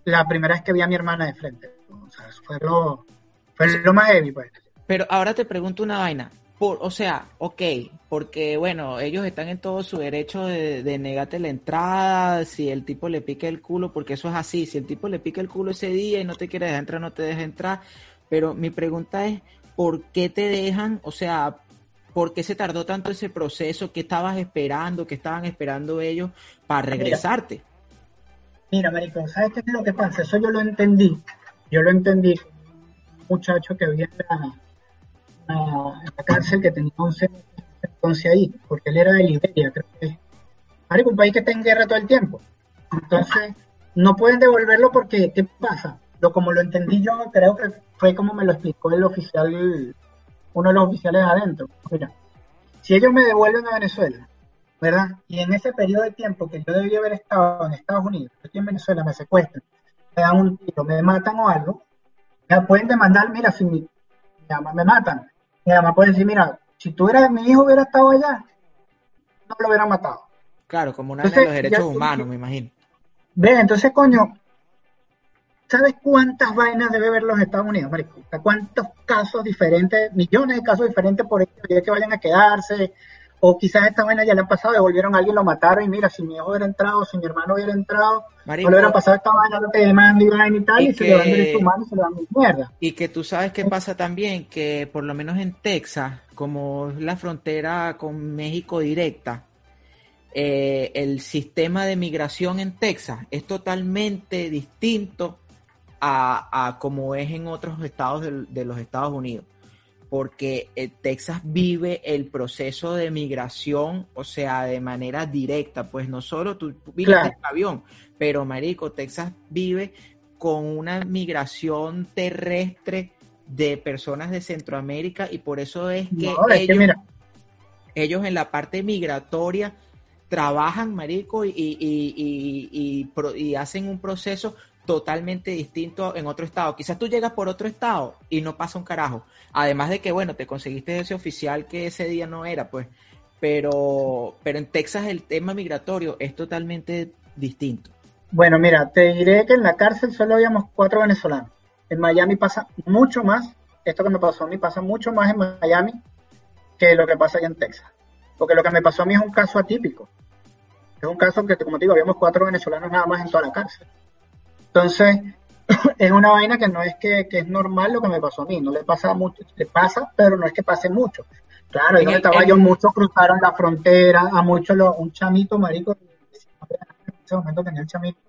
la primera vez que vi a mi hermana de frente. O sea, fue lo, fue lo más heavy, pues. Pero ahora te pregunto una vaina. Por, o sea, ok, porque bueno, ellos están en todo su derecho de, de negarte la entrada, si el tipo le pica el culo, porque eso es así, si el tipo le pica el culo ese día y no te quiere dejar entrar, no te deja entrar. Pero mi pregunta es, ¿por qué te dejan? O sea, ¿por qué se tardó tanto ese proceso? ¿Qué estabas esperando? ¿Qué estaban esperando ellos para regresarte? Mira, Marico, ¿sabes qué es lo que pasa? Eso yo lo entendí. Yo lo entendí. Un muchacho que había en la cárcel que tenía 11 entonces ahí, porque él era de Liberia, creo que es un país que está en guerra todo el tiempo. Entonces, no pueden devolverlo porque, ¿qué pasa? Lo como lo entendí yo, creo que fue como me lo explicó el oficial, uno de los oficiales adentro. Mira, si ellos me devuelven a Venezuela, ¿verdad? Y en ese periodo de tiempo que yo debía haber estado en Estados Unidos, aquí en Venezuela me secuestran, me dan un tiro, me matan o algo, me pueden demandar, mira, si me, me matan, mi mamá puede decir, mira, si tú eras mi hijo hubiera estado allá, no lo hubieran matado. Claro, como una de los derechos humanos, me imagino. Ve, entonces, coño, ¿sabes cuántas vainas debe ver los Estados Unidos, ¿Cuántos casos diferentes, millones de casos diferentes por ello que vayan a quedarse? O quizás esta vaina ya le han pasado, devolvieron a alguien, lo mataron y mira, si mi hijo hubiera entrado, si mi hermano hubiera entrado, Marico, no le hubiera pasado esta vaina, lo que demanda y vaina y tal, Y y, se le dan que- derechos humanos y se le dan mierda. Y que tú sabes qué pasa también, que por lo menos en Texas, como es la frontera con México directa, eh, el sistema de migración en Texas es totalmente distinto a, a como es en otros estados de, los Estados Unidos. Porque eh, Texas vive el proceso de migración, o sea, de manera directa, pues no solo tú Claro. en avión, pero Marico, Texas vive con una migración terrestre de personas de Centroamérica y por eso es que, No, es que ellos, mira, ellos en la parte migratoria trabajan, marico, y, y, y, y hacen un proceso totalmente distinto en otro estado. Quizás tú llegas por otro estado y no pasa un carajo. Además de que, bueno, te conseguiste ese oficial que ese día no era, pues. Pero, pero en Texas el tema migratorio es totalmente distinto. Bueno, mira, te diré que en la cárcel solo habíamos cuatro venezolanos. En Miami pasa mucho más, esto que me pasó a mí pasa mucho más en Miami que lo que pasa allá en Texas. Porque lo que me pasó a mí es un caso atípico. Es un caso que, como te digo, habíamos cuatro venezolanos nada más en toda la cárcel. Entonces, [clears throat] es una vaina que no es que, que es normal lo que me pasó a mí, no le pasa mucho, le pasa, pero no es que pase mucho. Claro, En donde el- estaba yo, muchos cruzaron la frontera, a muchos, lo- un chamito, marico, en ese momento tenía el chamito,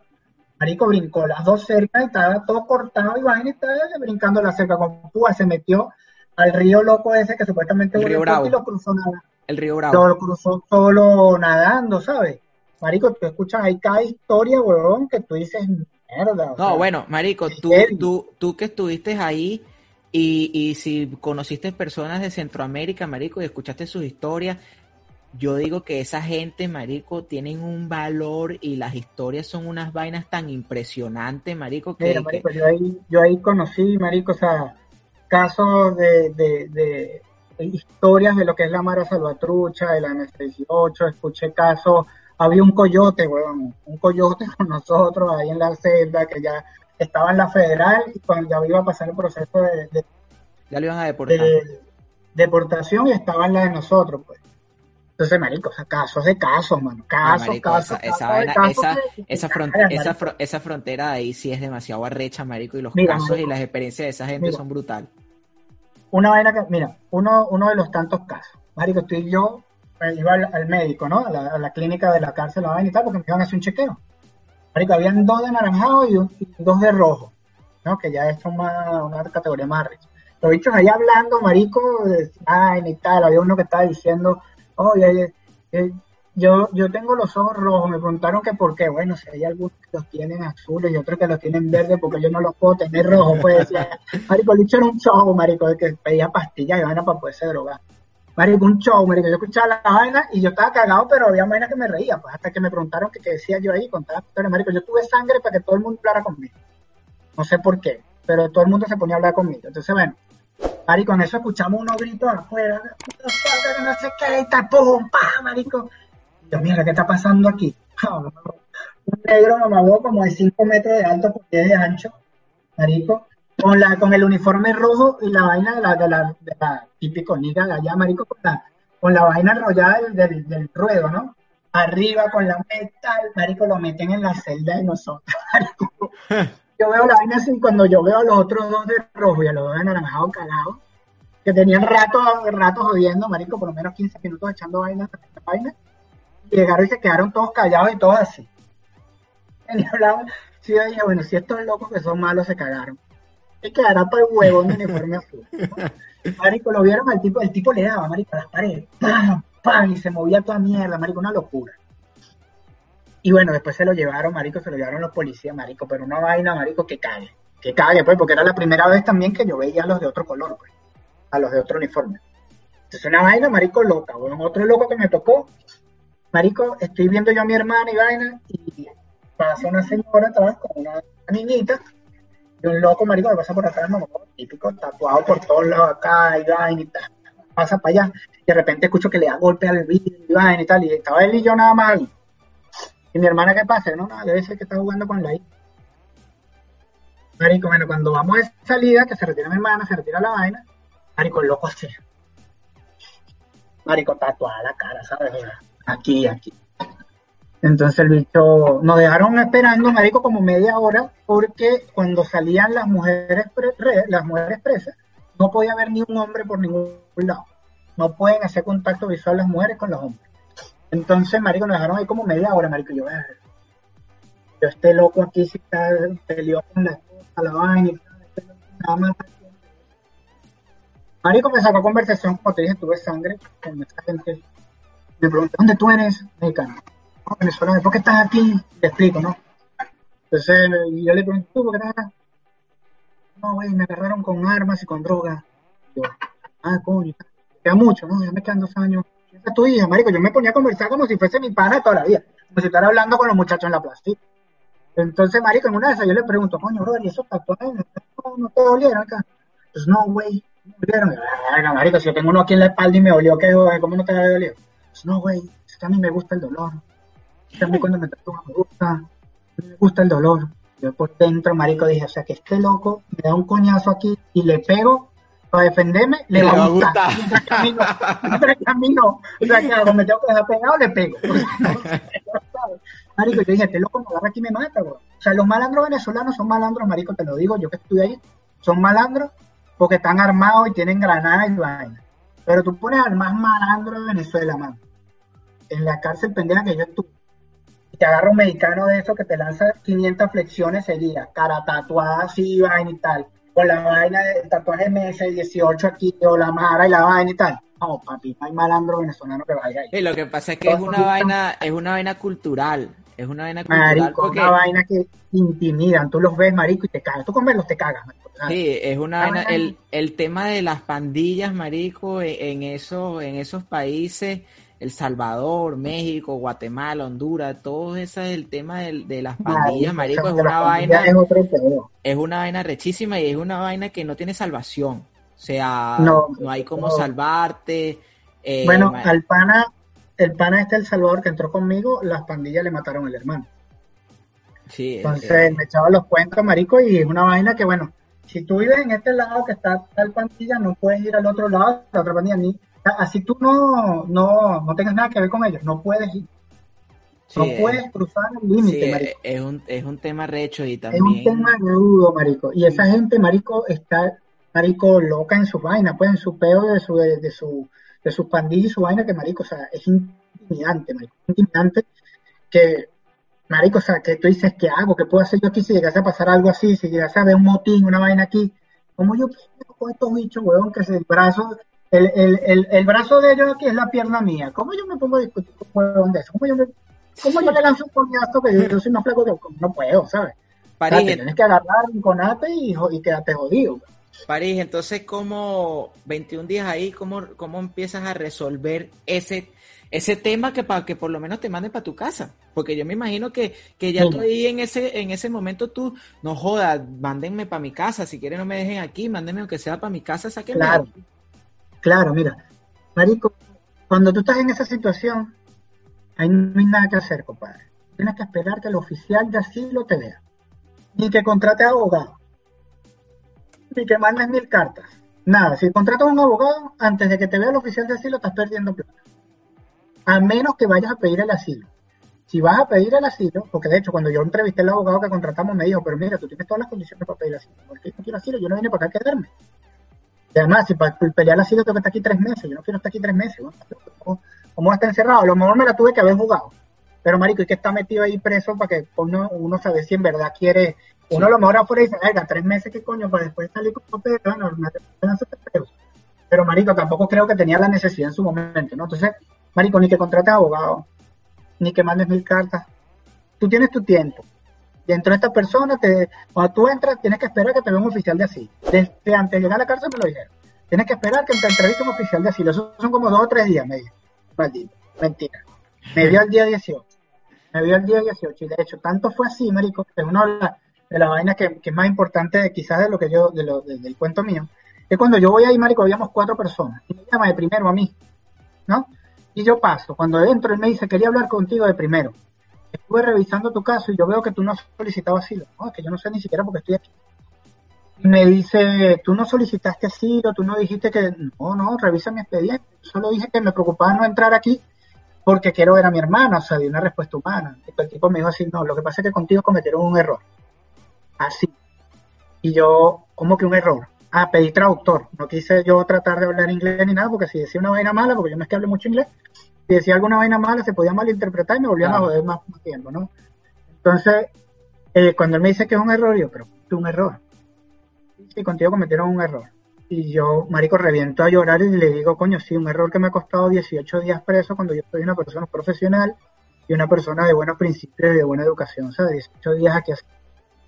marico brincó las dos cercas y estaba todo cortado y vaina estaba brincando la cerca con púa, se metió al río loco ese que supuestamente El río Bravo. y lo cruzó nada El Río Bravo. lo cruzó solo nadando, ¿sabes? Marico, tú escuchas ahí cada historia, huevón, que tú dices, mierda. No, sea, bueno, Marico, tú, tú, tú que estuviste ahí y, y si conociste personas de Centroamérica, Marico, y escuchaste sus historias, yo digo que esa gente, Marico, tienen un valor y las historias son unas vainas tan impresionantes, Marico, que, Mira, que- marico, yo ahí, yo ahí conocí, marico, o sea, casos de, de, de- de historias de lo que es la Mara Salvatrucha, de la MS-18, escuché casos, había un coyote, weón, un coyote con nosotros ahí en la celda, que ya estaba en la federal y cuando ya iba a pasar el proceso de, de- ya lo iban a deportar. de deportación y estaba en la de nosotros, pues. Entonces, marico, o sea, casos de casos, mano, casos, marico, casos, esa, casos vaina- casos esa, que- esa, te fron- cagas, esa, fro- esa frontera de ahí sí es demasiado arrecha, Marico, y los Mira, casos y las experiencias de esa gente Mira. son brutales. una vaina que, mira, uno, uno de los tantos casos. Marico, estoy yo, iba al, médico, ¿no? A la, clínica de la cárcel, la y tal, porque me iban a hacer un chequeo. Marico, habían dos de naranjado y, un- dos de rojo, ¿no? Que ya es una, una categoría más arriba. Los bichos ahí hablando, marico, de vaina y tal. Había uno que estaba diciendo, oye, eh, yo, yo tengo los ojos rojos. Me preguntaron que por qué. Bueno, si hay algunos que los tienen azules y otros que los tienen verdes porque yo no los puedo tener rojos, pues. [laughs] Marico, el bicho era un show, marico, de que pedía pastillas y vaina para poderse drogar. Marico, un show, marico. Yo escuchaba la vaina y yo estaba cagado, pero había vainas que me reía, pues hasta que me preguntaron qué decía yo ahí, contaba historias, marico. Yo tuve sangre para que todo el mundo hablara conmigo. No sé por qué, pero todo el mundo se ponía a hablar conmigo. Entonces, bueno, marico, en eso escuchamos unos gritos afuera, no sé qué, y tal, pum, marico. Yo, mira, ¿qué está pasando aquí? [laughs] un negro mamagó como de 5 metros de alto por 10 de ancho, marico, con la con el uniforme rojo y la vaina de la, de la, de la típico niga de allá, marico, con la, con la vaina enrollada del, del, del ruedo, ¿no? Arriba con la metal, marico, lo meten en la celda de nosotros, [laughs] marico. [laughs] Yo veo la vaina así, cuando yo veo a los otros dos de rojo y a los dos de naranjado cagados, que tenían rato, rato jodiendo, marico, por lo menos 15 minutos echando vaina, vaina, y llegaron y se quedaron todos callados y todos así. [laughs] Y yo dije, bueno, si estos locos que son malos se cagaron, se quedará para el huevo en uniforme azul. Marico, lo vieron al tipo, el tipo le daba, marico, a las paredes, ¡pam! ¡pam! y se movía toda mierda, marico, una locura. Y bueno, después se lo llevaron, marico, se lo llevaron los policías, marico, pero una vaina, marico, que cague, que cague, pues, porque era la primera vez también que yo veía a los de otro color, pues, a los de otro uniforme. Entonces una vaina, marico, loca, bueno, otro loco que me tocó, marico, estoy viendo yo a mi hermana y vaina, y pasa una señora atrás con una niñita, y un loco, marico, que pasa por atrás, mamá, típico, tatuado por todos lados acá, y vaina y tal, pasa para allá, y de repente escucho que le da golpe al vidrio y vaina y tal, y estaba él y yo nada más. Y mi hermana, ¿qué pasa? No, no, debe ser que está jugando con la hija. Marico, bueno, cuando vamos de salida, que se retira mi hermana, se retira la vaina, Marico, el loco así. marico, tatuada la cara, ¿sabes? Aquí, aquí. Entonces el bicho, nos dejaron esperando, marico, como media hora, porque cuando salían las mujeres, las mujeres presas, no podía haber ni un hombre por ningún lado. No pueden hacer contacto visual las mujeres con los hombres. Entonces, marico, nos dejaron ahí como media hora, marico, yo, yo este loco aquí si está peleó con la, la vaina y nada más Marico me sacó conversación, como te dije, tuve sangre con esta gente. Me pregunté, ¿dónde tú eres? Mexicano. No, venezolano, ¿por qué estás aquí? Te explico, ¿no? Entonces yo le pregunté, ¿tú por qué estás? No, güey, me agarraron con armas y con drogas. Yo, ah, coño, queda mucho, ¿no? Ya me quedan dos años. Esa es tu hija, marico. Yo me ponía a conversar como si fuese mi pana toda la vida. Como si estuviera hablando con los muchachos en la plástica. Entonces, marico, en una de esas yo le pregunto, coño, bro, ¿y esos tatuajes no, no te dolieron acá? Pues no, güey, Verga, marico, si yo tengo uno aquí en la espalda y me dolió, ¿qué, ¿cómo no te dolido? Pues no, güey, es que a mí me gusta el dolor. A mí cuando me tatúan me gusta, me gusta el dolor. Yo por dentro, marico, dije, o sea, que este loco me da un coñazo aquí y le pego para defenderme, le, va a gustar. Mientras camino, mientras camino, o sea, que cuando me tengo que dejar pegado, le pego. [laughs] marico, yo dije, este loco me agarra aquí y me mata, güey. O sea, los malandros venezolanos son malandros, marico, te lo digo, yo que estuve ahí, son malandros porque están armados y tienen granadas y vaina. Pero tú pones al más malandro de Venezuela, man, en la cárcel pendeja que yo estuve, y te agarra un mexicano de eso que te lanza 500 flexiones seguidas, cara tatuada así, vaina y tal, con la vaina del tatuaje MS18 aquí, o la mara y la vaina y tal. No, papi, no hay malandro venezolano que vaya ahí. Y lo que pasa es que es una vaina, es una vaina cultural. Es una vaina cultural marico, una vaina que intimidan. Tú los ves, marico, y te cagas. Tú con verlos te cagas, marico. Sí, es una vaina, el, el tema de las pandillas, marico, e, en, esos, en esos países, El Salvador, México, Guatemala, Honduras, todo eso es el tema de, de las pandillas, marico, es una vaina, es, una vaina rechísima y es una vaina que no tiene salvación. O sea, no, hay cómo salvarte. Eh, bueno, al pana, el pana este El Salvador que entró conmigo, las pandillas le mataron al hermano. Sí, Entonces eh, me echaba los cuentos, marico, y es una vaina que, bueno, si tú vives en este lado que está tal pandilla, no puedes ir al otro lado, la otra pandilla, ni, así tú no, no, no tengas nada que ver con ellos, no puedes ir. no puedes cruzar el límite, marico. Es un, es un tema recho y también... Es un tema rudo, marico. Y esa gente, marico, está, marico, loca en su vaina, pues en su peo de su, de su de sus pandillas y su vaina, que marico, o sea, es intimidante, marico, intimidante que, marico, o sea, que tú dices, ¿qué hago? ¿Qué puedo hacer yo aquí si llegase a pasar algo así? Si llegase a ver un motín, una vaina aquí, ¿cómo yo con estos bichos, huevón, que es el brazo, el, el, el, el, brazo de ellos aquí es la pierna mía? ¿Cómo yo me pongo a discutir con un huevón de eso? ¿Cómo yo, me, cómo yo le lanzo un coñazo que yo, soy más flaco que no puedo, ¿sabes? O sea, tienes que agarrar un conate y, y quedarte jodido. París, entonces, ¿cómo 21 días ahí, cómo, cómo empiezas a resolver ese, ese tema que para que por lo menos te manden para tu casa? Porque yo me imagino que, que ya tú ahí en ese, en ese momento tú, no jodas, mándenme para mi casa, si quieren no me dejen aquí, mándenme aunque sea para mi casa, sáquenme. Claro, claro, mira, Marico, cuando tú estás en esa situación, ahí no hay nada que hacer, compadre. Tienes que esperar que el oficial de asilo te vea. Ni que contrate abogado ni que mandes mil cartas. Nada, si contratas a un abogado, antes de que te vea el oficial de asilo, estás perdiendo plata. A menos que vayas a pedir el asilo. Si vas a pedir el asilo, porque de hecho cuando yo entrevisté al abogado que contratamos me dijo, pero mira, tú tienes todas las condiciones para pedir el asilo. Porque no quiero asilo, yo no vine para acá a quedarme. Y además, si para pelear el asilo tengo que estar aquí tres meses, yo no quiero estar aquí tres meses. ¿Cómo, cómo está encerrado? A lo mejor me la tuve que haber jugado. Pero marico, ¿y que está metido ahí preso para que uno, uno sabe si en verdad quiere uno a lo mejor afuera dice, venga, tres meses, ¿qué coño? Para después salir con papel, bueno, Pero, marico, tampoco creo que tenía la necesidad en su momento, ¿no? Entonces, marico, ni que contrates abogado, ni que mandes mil cartas. Tú tienes tu tiempo. Dentro de esta persona, te, cuando tú entras, tienes que esperar que te vea un oficial de asilo. Desde antes de llegar a la cárcel me lo dijeron. Tienes que esperar que te entreviste un oficial de asilo. Eso son como dos o tres días, me dijo. Maldito. Mentira. Me vio el día 18. Me vio el día 18. Y de hecho, tanto fue así, marico, que uno de la vaina que, que, es más importante quizás de lo que yo, de lo, del cuento mío, es cuando yo voy ahí, marico, habíamos cuatro personas, y me llama de primero a mí, ¿no? Y yo paso, cuando entro, él me dice, quería hablar contigo de primero. Estuve revisando tu caso y yo veo que tú no has solicitado asilo. No, es que yo no sé ni siquiera porque estoy aquí. me dice, tú no solicitaste asilo, tú no dijiste que, no, no, revisa mi expediente. Solo dije que me preocupaba no entrar aquí porque quiero ver a mi hermana, o sea, di una respuesta humana. El tipo me dijo así, no, lo que pasa es que contigo cometieron un error. Así. Y yo, ¿cómo que un error? Ah, pedí traductor. No quise yo tratar de hablar inglés ni nada, porque si decía una vaina mala, porque yo no es que hable mucho inglés, si decía alguna vaina mala se podía malinterpretar y me volvían a joder más, tiempo, ¿no? Entonces, eh, cuando él me dice que es un error, yo, pero es un error. Sí, contigo cometieron un error. Y yo, marico, reviento a llorar y le digo, coño, sí, un error que me ha costado 18 días preso cuando yo soy una persona profesional y una persona de buenos principios y de buena educación, o sea, 18 días aquí así.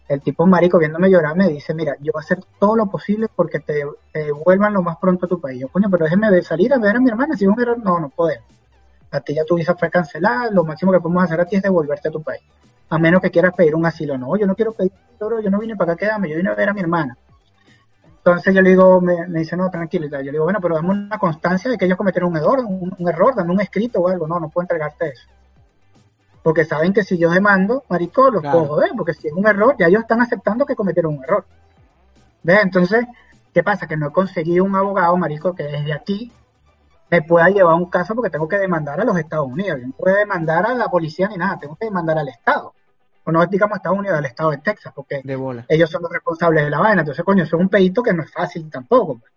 El tipo marico viéndome llorar me dice, mira, yo voy a hacer todo lo posible porque te, devuelvan lo más pronto a tu país. Yo, coño, pero déjeme salir a ver a mi hermana, si es un error, no, no podemos. A ti ya tu visa fue cancelada, lo máximo que podemos hacer a ti es devolverte a tu país. A menos que quieras pedir un asilo. No, yo no quiero pedir asilo, yo no vine para acá quedarme, yo vine a ver a mi hermana. Entonces yo le digo, me, dice, no, tranquilo. Yo le digo, bueno, pero dame una constancia de que ellos cometieron un error, un, error, dame un escrito o algo. No, no puedo entregarte eso. Porque saben que si yo demando, marico, los puedo joder, porque si es un error, ya ellos están aceptando que cometieron un error. ¿Ves? Entonces, ¿qué pasa? Que no he conseguido un abogado, marico, que desde aquí me pueda llevar un caso porque tengo que demandar a los Estados Unidos. Yo no puedo demandar a la policía ni nada, tengo que demandar al Estado o no digamos Estados Unidos, del estado de Texas, porque ellos son los responsables de la vaina. Entonces, coño, eso es un pedito que no es fácil tampoco. Pues.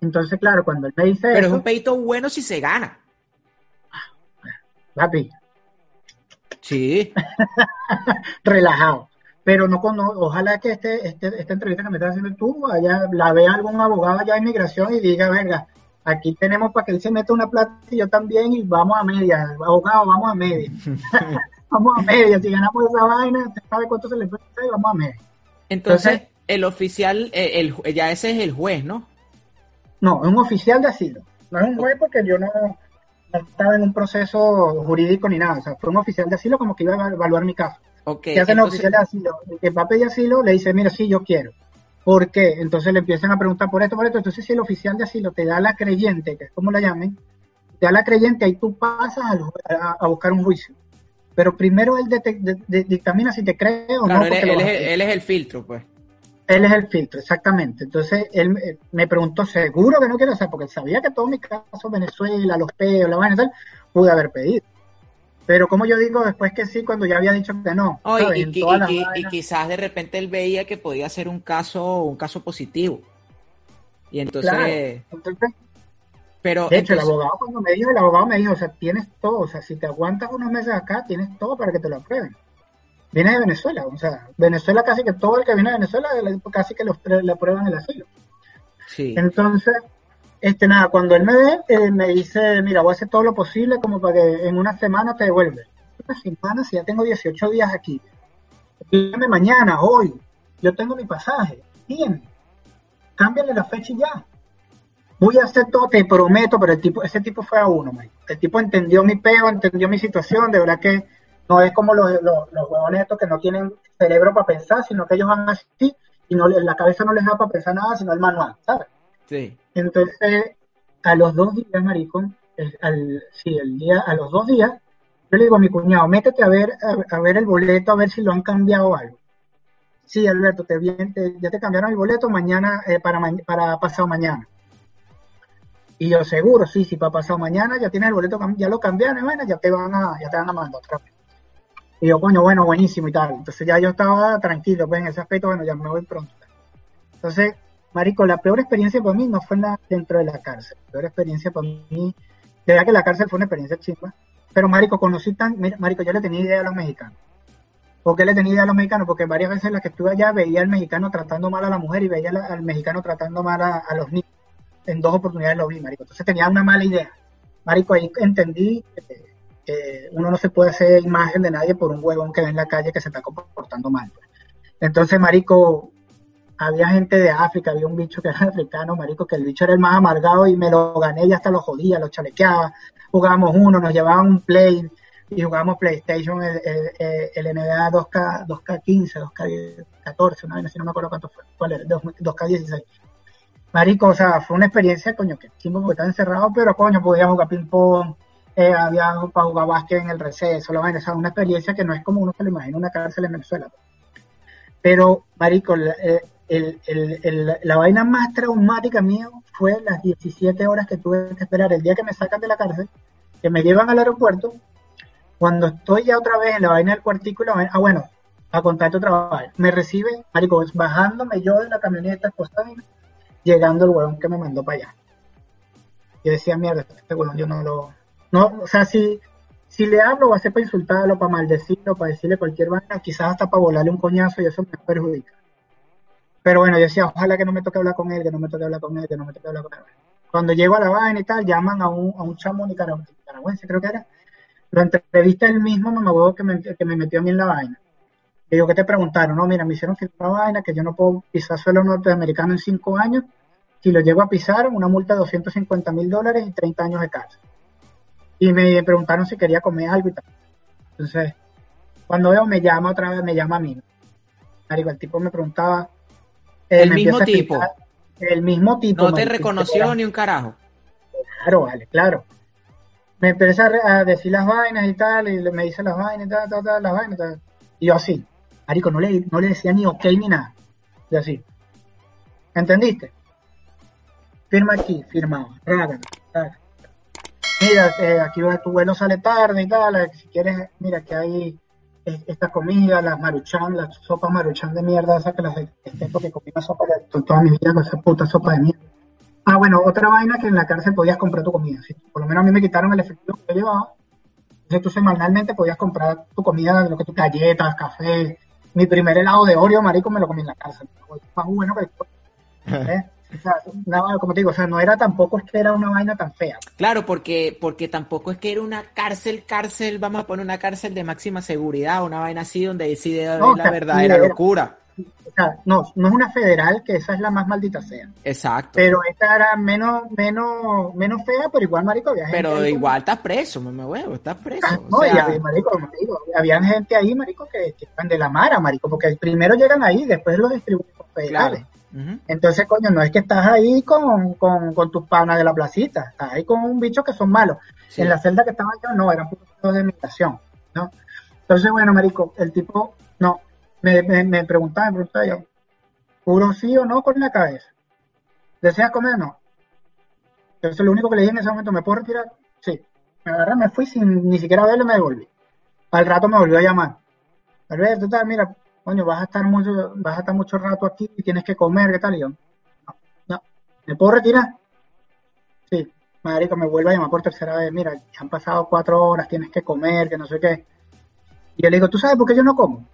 Entonces, claro, cuando él me dice Pero es un pedito bueno si se gana. Papi. Sí. [laughs] Relajado. Pero no, ojalá que este, este, esta entrevista que me estás haciendo tú, allá, la vea algún abogado allá de inmigración y diga, venga, aquí tenemos para que él se meta una plata y yo también y vamos a media, abogado, vamos a media. [laughs] vamos a media. Si ganamos esa vaina, usted sabe cuánto se le puede y vamos a media. Entonces, el oficial, eh, el, ya ese es el juez, ¿no? No, es un oficial de asilo. No es un juez porque yo no, estaba en un proceso jurídico ni nada. O sea, fue un oficial de asilo como que iba a evaluar mi caso. Okay, ¿Qué hace el oficial de asilo? El que va a pedir asilo le dice, mira, sí, yo quiero. ¿Por qué? Entonces le empiezan a preguntar por esto, por esto. Entonces, si el oficial de asilo te da la creyente, que es como la llamen, te da la creyente, ahí tú pasas a buscar un juicio pero primero él dictamina si te cree o no. Él, él, es, el filtro, pues. Él es el filtro, exactamente. Entonces él me preguntó, ¿seguro que no quiero hacer? Porque sabía que todo mi caso, Venezuela, los peos, la vaina tal, pude haber pedido. Pero como yo digo después que sí, cuando ya había dicho que no. y, quizás de repente él veía que podía ser un caso, un caso positivo. Y entonces pero, de hecho, el abogado cuando me dijo, el abogado me dijo, o sea, tienes todo, o sea, si te aguantas unos meses acá, tienes todo para que te lo aprueben. Viene de Venezuela, o sea, Venezuela casi que todo el que viene de Venezuela casi que le aprueban el asilo. Sí. Entonces, este nada, cuando él me ve, eh, me dice, mira, voy a hacer todo lo posible como para que en una semana te devuelve. Una semana, si ya tengo 18 días aquí. Dígame mañana, hoy, yo tengo mi pasaje, bien, cámbiale la fecha y ya voy a hacer todo, te prometo, pero el tipo, ese tipo fue a uno, man. El tipo entendió mi peo, entendió mi situación, de verdad que no es como los, los, los huevones estos que no tienen cerebro para pensar, sino que ellos van así y no la cabeza no les da para pensar nada, sino el manual, ¿sabes? Sí. Entonces, a los dos días, marico, sí, el día, a los dos días, yo le digo a mi cuñado, métete a ver, a, ver el boleto, a ver si lo han cambiado algo. Sí, Alberto, te, te, ya te cambiaron el boleto mañana, eh, para, para pasado mañana. Y yo seguro, sí, si para pasado mañana ya tienes el boleto, ya lo cambiaron, bueno, ya te van a, ya te van a mandar otra vez. Y yo, coño, bueno, buenísimo y tal. Entonces ya yo estaba tranquilo, pues en ese aspecto, bueno, ya me voy pronto. Entonces, Marico, la peor experiencia para mí no fue dentro de la cárcel. La peor experiencia para mí, de verdad que la cárcel fue una experiencia chingua. Pero, Marico, conocí tan, Marico, yo le tenía idea a los mexicanos. ¿Por qué le tenía idea a los mexicanos? Porque varias veces las que estuve allá veía al mexicano tratando mal a la mujer y veía al mexicano tratando mal a los niños en dos oportunidades lo vi, marico. Entonces tenía una mala idea. Marico, ahí entendí que uno no se puede hacer imagen de nadie por un huevón que ve en la calle que se está comportando mal. Pues. Entonces, marico, había gente de África, había un bicho que era [laughs] africano, marico, que el bicho era el más amargado y me lo gané y hasta lo jodía, lo chalequeaba. Jugábamos uno, nos llevaban un play y jugábamos PlayStation, el, el, NBA 2K, 2K15, 2K14, una vez, no me acuerdo cuánto fue, cuál era, 2K16. Marico, o sea, fue una experiencia, coño, que chimbo porque estaba encerrado, pero coño, podíamos jugar ping-pong, eh, había para jugar básquet en el receso, la vaina, o sea, una experiencia que no es como uno se lo imagina una cárcel en Venezuela. Pero, Marico, eh, la vaina más traumática mía fue las 17 horas que tuve que esperar el día que me sacan de la cárcel, que me llevan al aeropuerto, cuando estoy ya otra vez en la vaina del cuartículo, ah bueno, a contarte otra vaina, me recibe, marico, bajándome yo de la camioneta acostado, llegando el huevón que me mandó para allá. Yo decía, mierda, este huevón yo no lo... No, o sea, si, si le hablo va a ser para insultarlo, para maldecirlo, para decirle cualquier vaina, quizás hasta para volarle un coñazo y eso me perjudica. Pero bueno, yo decía, ojalá que no me toque hablar con él, que no me toque hablar con él, que no me toque hablar con él. Cuando llego a la vaina y tal, llaman a un, a un chamo nicaragüense, creo que era. Lo entrevista él mismo, acuerdo que me, que me metió a mí en la vaina. Y digo, ¿qué te preguntaron? No, mira, me hicieron firmar vaina que yo no puedo pisar suelo norteamericano en cinco años. Si lo llego a pisar, una multa de 250 mil dólares y 30 años de cárcel. Y me preguntaron si quería comer algo y tal. Entonces, cuando veo, me llama otra vez, me llama a mí. el tipo me preguntaba, el mismo tipo. el mismo tipo. No te reconoció ni un carajo. Claro, vale, claro. Me empieza a decir las vainas y tal, y me dice las vainas y tal, tal, tal, las vainas y tal. Y yo así, Marico, no le, no le decía ni ok ni nada. Y así. ¿Entendiste? Firma aquí, firmado. Mira, eh, aquí tu vuelo sale tarde y tal. Si quieres, mira que hay esta comida, las maruchan, las sopas maruchan de mierda, esa que las porque comí una sopa de toda mi vida con esa puta sopa de mierda. Ah, bueno, otra vaina que en la cárcel podías comprar tu comida. Por lo menos a mí me quitaron el efectivo que yo llevaba. Entonces tú semanalmente podías comprar tu comida, lo que tú, galletas, café. Mi primer helado de Oreo, marico, me lo comí en la cárcel. Más bueno que [laughs] ¿eh? O sea, como te digo, o sea, no era tampoco es que era una vaina tan fea. Claro, porque, porque tampoco es que era una cárcel, cárcel, vamos a poner una cárcel de máxima seguridad, una vaina así donde decide la verdadera locura. O sea, no, no es una federal, que esa es la más maldita sea. Exacto. Pero esta era menos, menos, menos fea, pero igual, marico, había Pero igual estás preso, me huevo, estás preso. Ah, no, y, marico, digo, había gente ahí, marico, que, que están de la mara, marico, porque primero llegan ahí, después los distribuyen federales. Entonces, coño, no es que estás ahí con, con, tus panas de la placita, estás ahí con un bicho que son malos. En la celda que estaba yo, no, eran puros de imitación, ¿no? Entonces, bueno, marico, el tipo, no, me, me, me preguntaba, me preguntaba yo, puro sí o no con la cabeza. ¿Deseas comer? No. Entonces, lo único que le dije en ese momento, ¿me puedo retirar? Sí. Me agarré, me fui sin ni siquiera verlo, me devolví. Al rato me volvió a llamar. Alberto, tal, mira, coño, vas a estar mucho, vas a estar mucho rato aquí y tienes que comer, ¿qué tal? Y yo, no, no, ¿me puedo retirar? Sí, marico, me vuelve a llamar por tercera vez, mira, han pasado cuatro horas, tienes que comer, que no sé qué. Y yo le digo, ¿tú sabes por qué yo no como?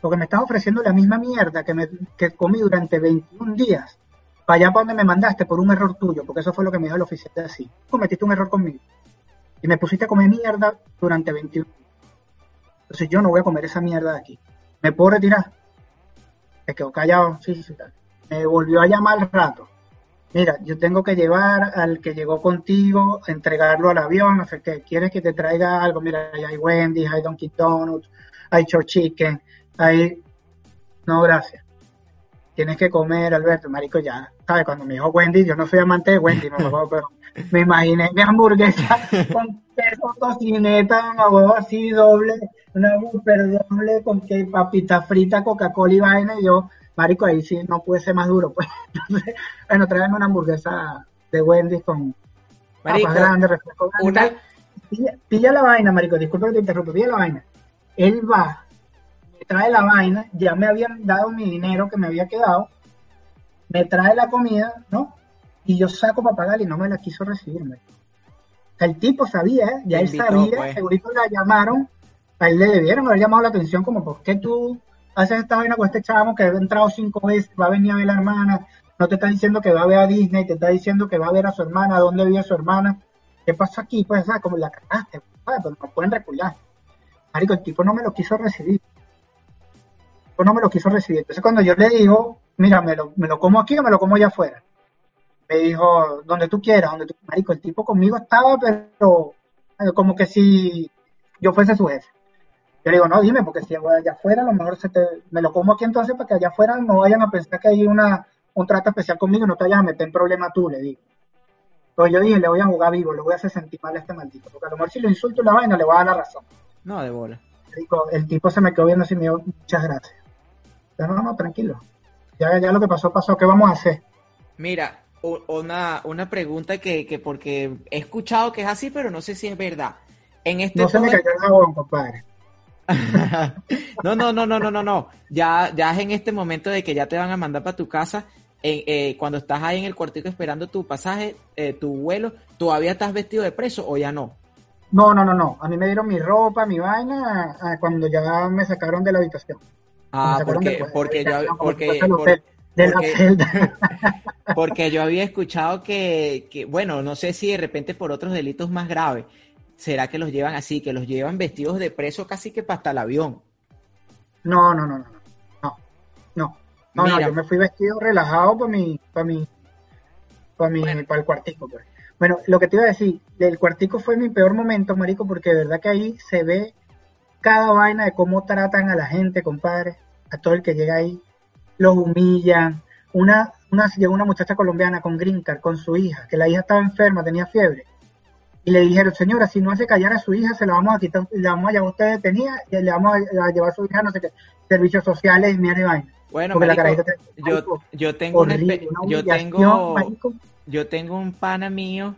Porque me estás ofreciendo la misma mierda que, me, que comí durante 21 días, para allá para donde me mandaste por un error tuyo, porque eso fue lo que me dijo el oficial de así. Cometiste un error conmigo. Y me pusiste a comer mierda durante 21 días. Entonces yo no voy a comer esa mierda de aquí. ¿Me puedo retirar? Se quedó callado, sí, sí, sí. Me volvió a llamar al rato. Mira, yo tengo que llevar al que llegó contigo, entregarlo al avión, no sé qué. ¿Quieres que te traiga algo? Mira, hay Wendy's, hay Dunkin' Donuts, hay Chor Chicken, hay... No, gracias. Tienes que comer, Alberto, marico, ya. ¿Sabes? Cuando me dijo Wendy, yo no soy amante de Wendy, me [laughs] pero me imaginé mi hamburguesa [laughs] con queso, tocineta, una huevo así doble, una super doble con que papita frita, Coca-Cola y vaina, y yo, marico, ahí sí no puede ser más duro, pues. [laughs] Entonces, bueno, tráeme una hamburguesa de Wendy's con marico, grande, refresco grande. Pilla, la vaina, marico, disculpa que te interrumpa, pilla la vaina. Él va, me trae la vaina, ya me habían dado mi dinero que me había quedado, me trae la comida, ¿no? Y yo saco para y no me la quiso recibirme. el tipo sabía, ¿eh? ya él sabía, pues. segurito la llamaron, a él le debieron haber llamado la atención como, ¿por qué tú haces esta vaina con este chavo que ha entrado cinco veces, va a venir a ver a la hermana, no te está diciendo que va a ver a Disney, te está diciendo que va a ver a su hermana, dónde vive su hermana? ¿Qué pasa aquí? Pues, ¿sabes? Como la cagaste, ¿sabes? Pero no pueden recular. Marico, el tipo no me lo quiso recibir. El tipo no me lo quiso recibir. Entonces cuando yo le digo, mira, me lo, me lo como aquí o me lo como allá afuera me dijo, donde tú quieras, donde tú, marico, el tipo conmigo estaba, pero eh, como que si yo fuese su jefe. Yo le digo, no, dime, porque si voy allá afuera, a lo mejor se te, me lo como aquí entonces para que allá afuera no vayan a pensar que hay una, un trato especial conmigo y no te vayas a meter en problema tú, le digo. Pero yo dije, le voy a jugar vivo, le voy a hacer sentir mal a este maldito, porque a lo mejor si lo insulto la vaina le voy a dar la razón. No, de bola. el tipo se me quedó viendo así me dijo, muchas gracias. Pero no, no, tranquilo. Ya, ya lo que pasó, pasó. ¿Qué vamos a hacer? Mira, una, una pregunta que, que porque he escuchado que es así, pero no sé si es verdad. En este no se me cayó el jabón, compadre. [laughs] no, no, no, no, no, no, no. Ya, ya es en este momento de que ya te van a mandar para tu casa. Eh, cuando estás ahí en el cuartito esperando tu pasaje, eh, tu vuelo, ¿todavía estás vestido de preso o ya no? No, no, no, no. A mí me dieron mi ropa, mi vaina, cuando ya me sacaron de la habitación. Ah, porque, porque, yo, porque, [laughs] porque, yo había escuchado que, que, bueno, no sé si de repente por otros delitos más graves, será que los llevan así, que los llevan vestidos de preso casi que para hasta el avión. No, no, no, no, no, no, no, no, yo me fui vestido relajado para mi, para mi, para mi, para el cuartico, pues. Bueno, lo que te iba a decir, el cuartico fue mi peor momento, marico, porque de verdad que ahí se ve cada vaina de cómo tratan a la gente, compadre, a todo el que llega ahí, los humillan. Una, una llegó una muchacha colombiana con green card, con su hija, que la hija estaba enferma, tenía fiebre, y le dijeron, señora, si no hace callar a su hija, se la vamos a quitar, le vamos a llevar a usted detenida y le vamos a, llevar a su hija, no sé qué, servicios sociales y mierda y vaina. Bueno, marico, yo, yo tengo yo tengo yo tengo un pana mío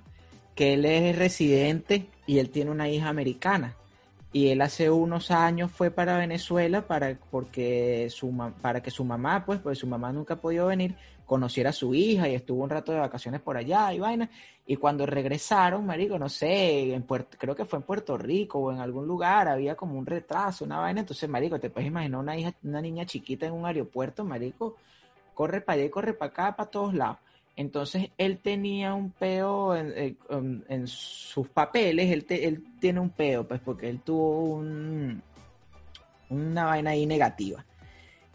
que él es residente y él tiene una hija americana. Y él hace unos años fue para Venezuela para, porque su, para que su mamá, pues, pues su mamá nunca ha venir, conociera a su hija y estuvo un rato de vacaciones por allá y vaina. Y cuando regresaron, marico, no sé, en Puerto, creo que fue en Puerto Rico o en algún lugar, había como un retraso, una vaina. Entonces, marico, te puedes imaginar una hija, una niña chiquita en un aeropuerto, marico, corre para allá y corre para acá, para todos lados. Entonces él tenía un peo en, eh, sus papeles, él, él, tiene un peo, pues porque él tuvo un, una vaina ahí negativa.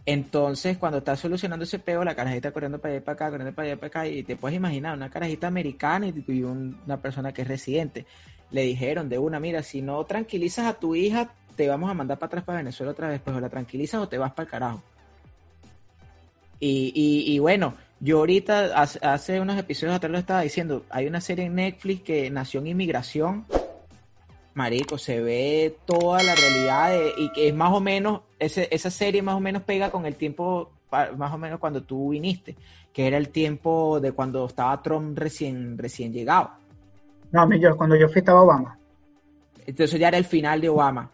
Entonces, cuando está solucionando ese peo, la carajita corriendo para allá y para acá, corriendo para allá y para acá, y te puedes imaginar una carajita americana y, una persona que es residente. Le dijeron de una, mira, si no tranquilizas a tu hija, te vamos a mandar para atrás para Venezuela otra vez, pues o la tranquilizas o te vas para el carajo. Y, y bueno, yo ahorita, hace, unos episodios atrás lo estaba diciendo, hay una serie en Netflix que Nación Inmigración, marico, se ve toda la realidad y que es más o menos, ese, esa serie más o menos pega con el tiempo, más o menos cuando tú viniste, que era el tiempo de cuando estaba Trump recién, recién llegado. No, yo, cuando yo fui estaba Obama. Entonces ya era el final de Obama.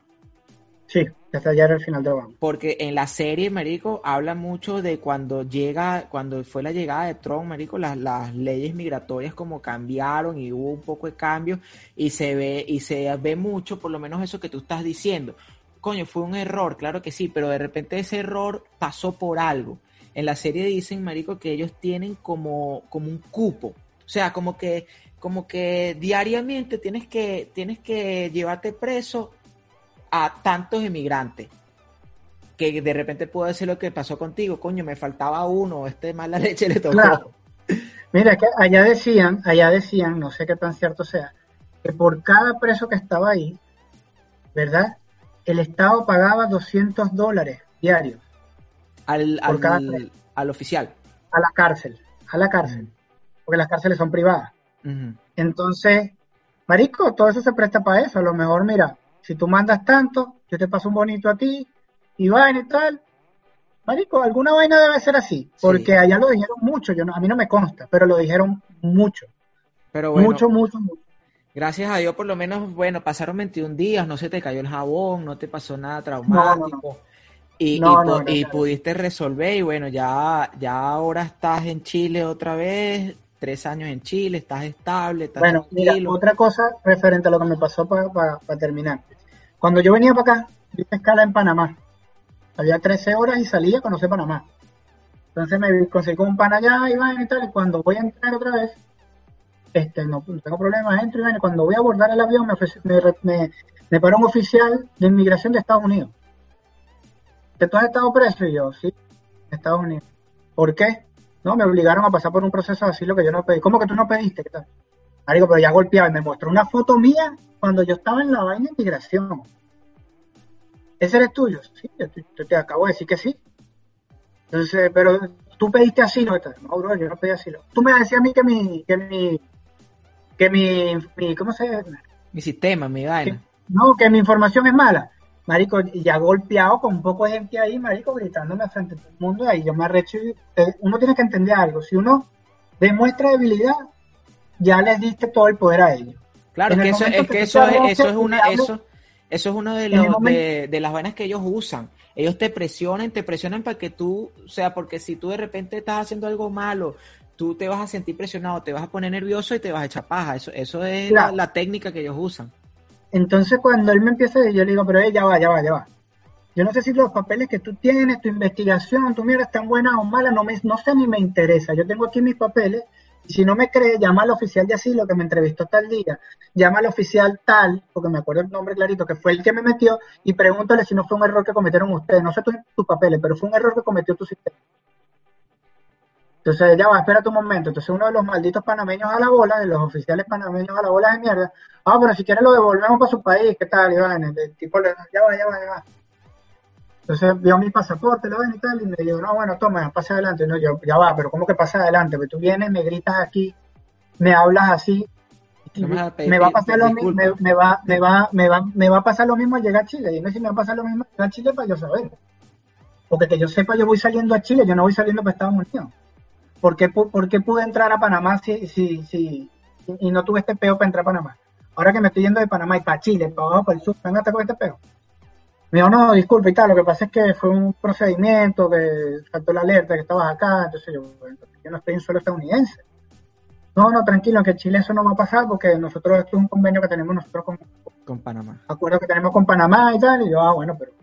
Sí, hasta ya era el final de Obama. Porque en la serie, Marico, habla mucho de cuando llega, cuando fue la llegada de Trump, Marico, las, las leyes migratorias como cambiaron y hubo un poco de cambio y se ve, y se ve mucho, por lo menos eso que tú estás diciendo. Coño, fue un error, claro que sí, pero de repente ese error pasó por algo. En la serie dicen, Marico, que ellos tienen como, como un cupo. O sea, como que, como que diariamente tienes que, tienes que llevarte preso a tantos inmigrantes que de repente puede ser lo que pasó contigo, coño, me faltaba uno, este mala [laughs] leche le tocó. Mira, que allá decían, allá decían, no sé qué tan cierto sea, que por cada preso que estaba ahí, ¿verdad? El Estado pagaba 200 dólares diarios. Al, al, al, oficial. A la cárcel, a la cárcel, porque las cárceles son privadas. Entonces, Marico, todo eso se presta para eso. A lo mejor, mira, si tú mandas tanto, yo te paso un bonito a ti, y vaina y tal. Marico, alguna vaina debe ser así, porque allá lo dijeron mucho, yo a mí no me consta, pero lo dijeron mucho. Pero bueno, mucho, mucho, mucho. Gracias a Dios, por lo menos, bueno, pasaron 21 días, no se te cayó el jabón, no te pasó nada traumático. y, y, pudiste resolver, y bueno, ya, ya ahora estás en Chile otra vez, tres años en Chile, estás estable, estás Bueno, mira, otra cosa referente a lo que me pasó para terminar. Cuando yo venía para acá, hice escala en Panamá. Había 13 horas y salía a conocer Panamá. Entonces me conseguí un pan allá y van y tal. Y cuando voy a entrar otra vez, este, no, tengo problemas, entro y van. cuando voy a abordar el avión, me, me, paró un oficial de inmigración de Estados Unidos. ¿Que tú has estado preso? Y yo, sí, Estados Unidos. ¿Por qué? No, me obligaron a pasar por un proceso así lo que yo no pedí. ¿Cómo que tú no pediste? ¿Qué tal? Marico, pero ya golpeaba y me mostró una foto mía cuando yo estaba en la vaina de inmigración. ¿Ese eres tuyo? Sí, yo te, acabo de decir que sí. Entonces, pero tú pediste asilo. No, bro, yo no pedí asilo. Tú me decías a mí que mi, que mi, que mi, ¿cómo se llama? Mi sistema, mi vaina. no, que mi información es mala. marico, ya golpeado con un poco de gente ahí, marico, gritándome frente a todo el mundo, ahí yo me arrecho y eh, uno tiene que entender algo, si uno demuestra debilidad, ya les diste todo el poder a ellos. Claro, que eso, es que eso es, eso es una, eso, eso es uno de los de, de, las vainas que ellos usan. Ellos te presionan, te presionan para que tú, o sea, porque si tú de repente estás haciendo algo malo, tú te vas a sentir presionado, te vas a poner nervioso y te vas a echar paja. Eso, eso es la, técnica que ellos usan. Entonces cuando él me empieza, yo le digo, pero eh, ya va, ya va, ya va. Yo no sé si los papeles que tú tienes, tu investigación, tu mierda están buenas o malas, no, me, no sé ni me interesa. Yo tengo aquí mis papeles si no me cree, llama al oficial de asilo que me entrevistó tal día, llama al oficial tal, porque me acuerdo el nombre clarito, que fue el que me metió, y pregúntale si no fue un error que cometieron ustedes. No sé tus papeles, pero fue un error que cometió tu sistema. Entonces, ya va, espera un momento. Entonces, uno de los malditos panameños a la bola, de los oficiales panameños a la bola de mierda, ah, pero si quieres lo devolvemos para su país, ¿qué tal, Iván? El tipo ya va, ya va, ya va. Entonces vio mi pasaporte, lo ven y tal, y me dijo, no, bueno, toma, pasa adelante. No, yo, ya va, pero ¿cómo que pasa adelante? Porque tú vienes, me gritas aquí, me hablas así, me va a pasar lo mismo, me, va, me va, me va, me va a pasar lo mismo al llegar a Chile. Dime si me va a pasar lo mismo al llegar a Chile para yo saber. Porque que yo sepa, yo voy saliendo a Chile, yo no voy saliendo para Estados Unidos. ¿Por qué, por qué pude entrar a Panamá si, si, si, y no tuve este peo para entrar a Panamá? Ahora que me estoy yendo de Panamá y para Chile, para abajo, para el sur, venga, con este peo. Me dijo, no, disculpe y tal, lo que pasa es que fue un procedimiento, que faltó la alerta, que estabas acá, entonces yo, yo no estoy en suelo estadounidense. No, no, tranquilo, que en Chile eso no va a pasar porque nosotros, esto es un convenio que tenemos nosotros con, con Panamá. Acuerdo que tenemos con Panamá y tal, y yo, ah, bueno, pero,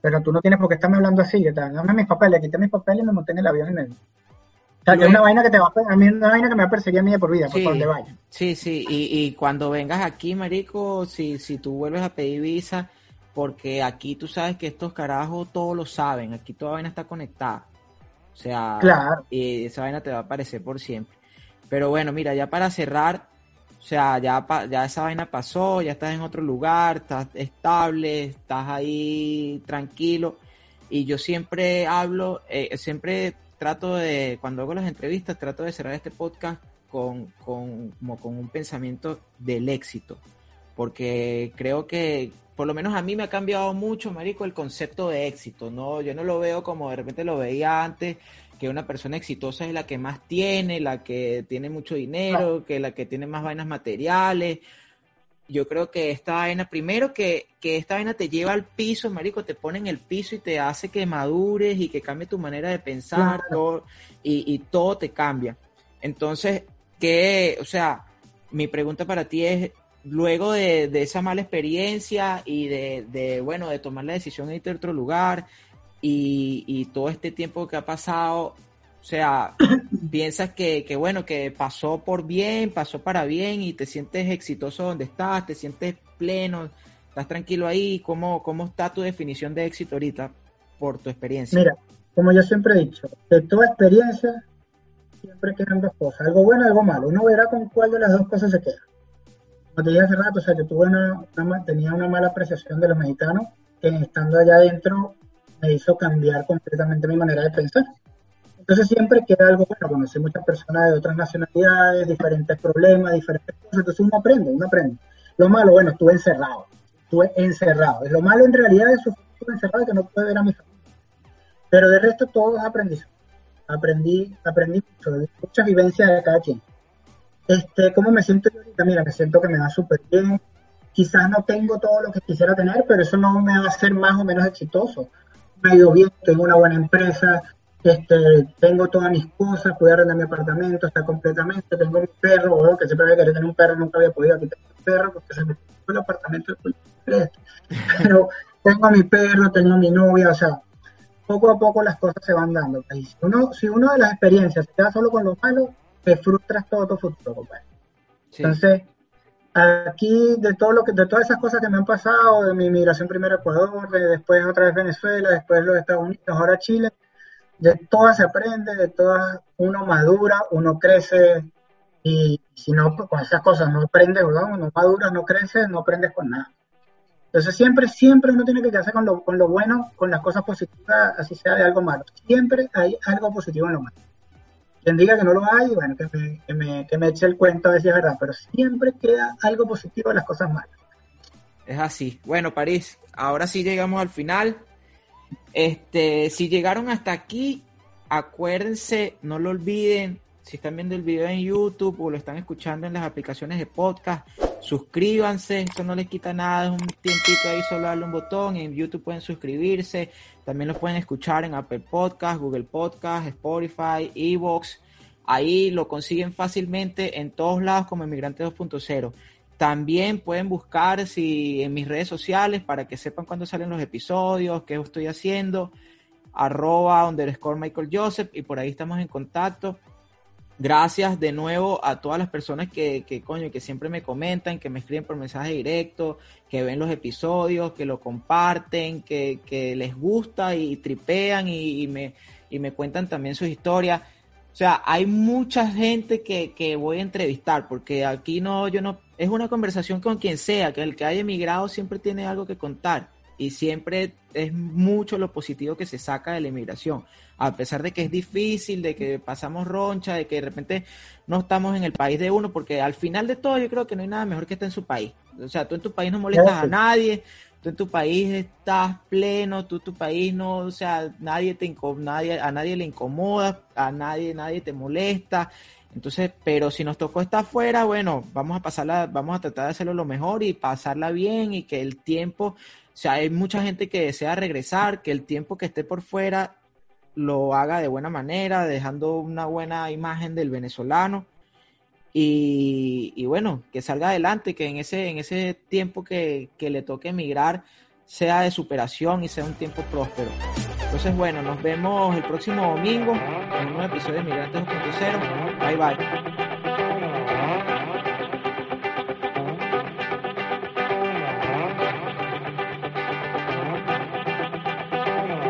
pero tú no tienes por qué estarme hablando así, ¿qué tal? Dame mis papeles, quité mis papeles y me monté en el avión y me... O sea, que es una vaina que te va a, mí una vaina que me va a perseguir a mí de por vida, por donde vaya. Sí, sí, y, y cuando vengas aquí, marico, si, si tú vuelves a pedir visa, porque aquí tú sabes que estos carajos todos lo saben, aquí toda vaina está conectada. O sea, y esa vaina te va a aparecer por siempre. Pero bueno, mira, ya para cerrar, o sea, ya, ya esa vaina pasó, ya estás en otro lugar, estás estable, estás ahí tranquilo. Y yo siempre hablo, eh, siempre trato de, cuando hago las entrevistas, trato de cerrar este podcast con, con, como con un pensamiento del éxito. Porque creo que, por lo menos a mí me ha cambiado mucho, Marico, el concepto de éxito, ¿no? Yo no lo veo como de repente lo veía antes, que una persona exitosa es la que más tiene, la que tiene mucho dinero, que la que tiene más vainas materiales. Yo creo que esta vaina, primero que, que esta vaina te lleva al piso, Marico, te pone en el piso y te hace que madures y que cambie tu manera de pensar, todo, y, y todo te cambia. Entonces, que, o sea, mi pregunta para ti es, luego de, esa mala experiencia y de, bueno, de tomar la decisión de irte a otro lugar y, todo este tiempo que ha pasado, o sea, [coughs] piensas que, bueno, que pasó por bien, pasó para bien y te sientes exitoso donde estás, te sientes pleno, estás tranquilo ahí. ¿Cómo, cómo está tu definición de éxito ahorita por tu experiencia? Mira, como yo siempre he dicho, de toda experiencia siempre quedan dos cosas, algo bueno y algo malo. Uno verá con cuál de las dos cosas se queda como dije hace rato, o sea, yo tuve una, tenía una mala apreciación de los mexicanos que estando allá adentro me hizo cambiar completamente mi manera de pensar. Entonces siempre queda algo bueno, conocí muchas personas de otras nacionalidades, diferentes problemas, diferentes cosas, entonces uno aprende, uno aprende. Lo malo, bueno, estuve encerrado, estuve encerrado. Lo malo en realidad es estuve encerrado que no pude ver a mi familia. Pero de resto todo es aprendizaje. Aprendí, aprendí mucho, muchas vivencias de cada quien. Este, ¿Cómo me siento yo ahorita? Mira, me siento que me va súper bien. Quizás no tengo todo lo que quisiera tener, pero eso no me va a hacer más o menos exitoso. Me ha ido bien, tengo una buena empresa, este, tengo todas mis cosas, puedo arrendar mi apartamento, está completamente, tengo mi perro, bueno, que siempre había querido tener un perro, nunca había podido, aquí tengo un perro porque se me fue el apartamento [laughs] Pero tengo mi perro, tengo mi novia, o sea, poco a poco las cosas se van dando. Si uno, si uno de las experiencias se queda solo con lo malo, te frustras todo tu futuro, compadre. Entonces, aquí de todo lo que, de todas esas cosas que me han pasado, de mi migración primero a Ecuador, de después otra vez Venezuela, después los Estados Unidos, ahora Chile, de todas se aprende, de todas uno madura, uno crece y si no, con esas cosas no aprendes, ¿verdad? no maduras, no creces, no aprendes con nada. Entonces siempre, siempre uno tiene que quedarse con lo, con lo bueno, con las cosas positivas, así sea de algo malo. Siempre hay algo positivo en lo malo. Quien diga que no lo hay, bueno, que me, que me, que me eche el cuento a ver si es verdad, pero siempre queda algo positivo en las cosas malas. es así. Bueno, París, ahora sí llegamos al final. Este, si llegaron hasta aquí, acuérdense, no lo olviden, si están viendo el video en YouTube o lo están escuchando en las aplicaciones de podcast, suscríbanse, esto no les quita nada, es un tiempito ahí solo darle un botón, en YouTube pueden suscribirse, también lo pueden escuchar en Apple Podcast, Google Podcast, Spotify, Evox, ahí lo consiguen fácilmente en todos lados como Emigrante 2.0. También pueden buscar si en mis redes sociales para que sepan cuándo salen los episodios, qué estoy haciendo, arroba underscore Michael Joseph y por ahí estamos en contacto. Gracias de nuevo a todas las personas que, que, coño, que siempre me comentan, que me escriben por mensaje directo, que ven los episodios, que lo comparten, que, que les gusta y tripean y, me, y me cuentan también sus historias. O sea, hay mucha gente que, que voy a entrevistar, porque aquí no, yo no, es una conversación con quien sea, que el que haya emigrado siempre tiene algo que contar y siempre es mucho lo positivo que se saca de la inmigración, a pesar de que es difícil, de que pasamos roncha, de que de repente no estamos en el país de uno, porque al final de todo yo creo que no hay nada mejor que estar en su país. O sea, tú en tu país no molestas a nadie, tú en tu país estás pleno, tú en tu país no, o sea, nadie te nadie, a nadie le incomoda, a nadie, nadie te molesta. Entonces, pero si nos tocó estar afuera, bueno, vamos a pasarla, vamos a tratar de hacerlo lo mejor y pasarla bien y que el tiempo o sea, hay mucha gente que desea regresar, que el tiempo que esté por fuera lo haga de buena manera, dejando una buena imagen del venezolano. Y, bueno, que salga adelante, que en ese, en ese tiempo que, que le toque emigrar sea de superación y sea un tiempo próspero. Entonces, bueno, nos vemos el próximo domingo en un nuevo episodio de Migrantes 2.0. Bye bye.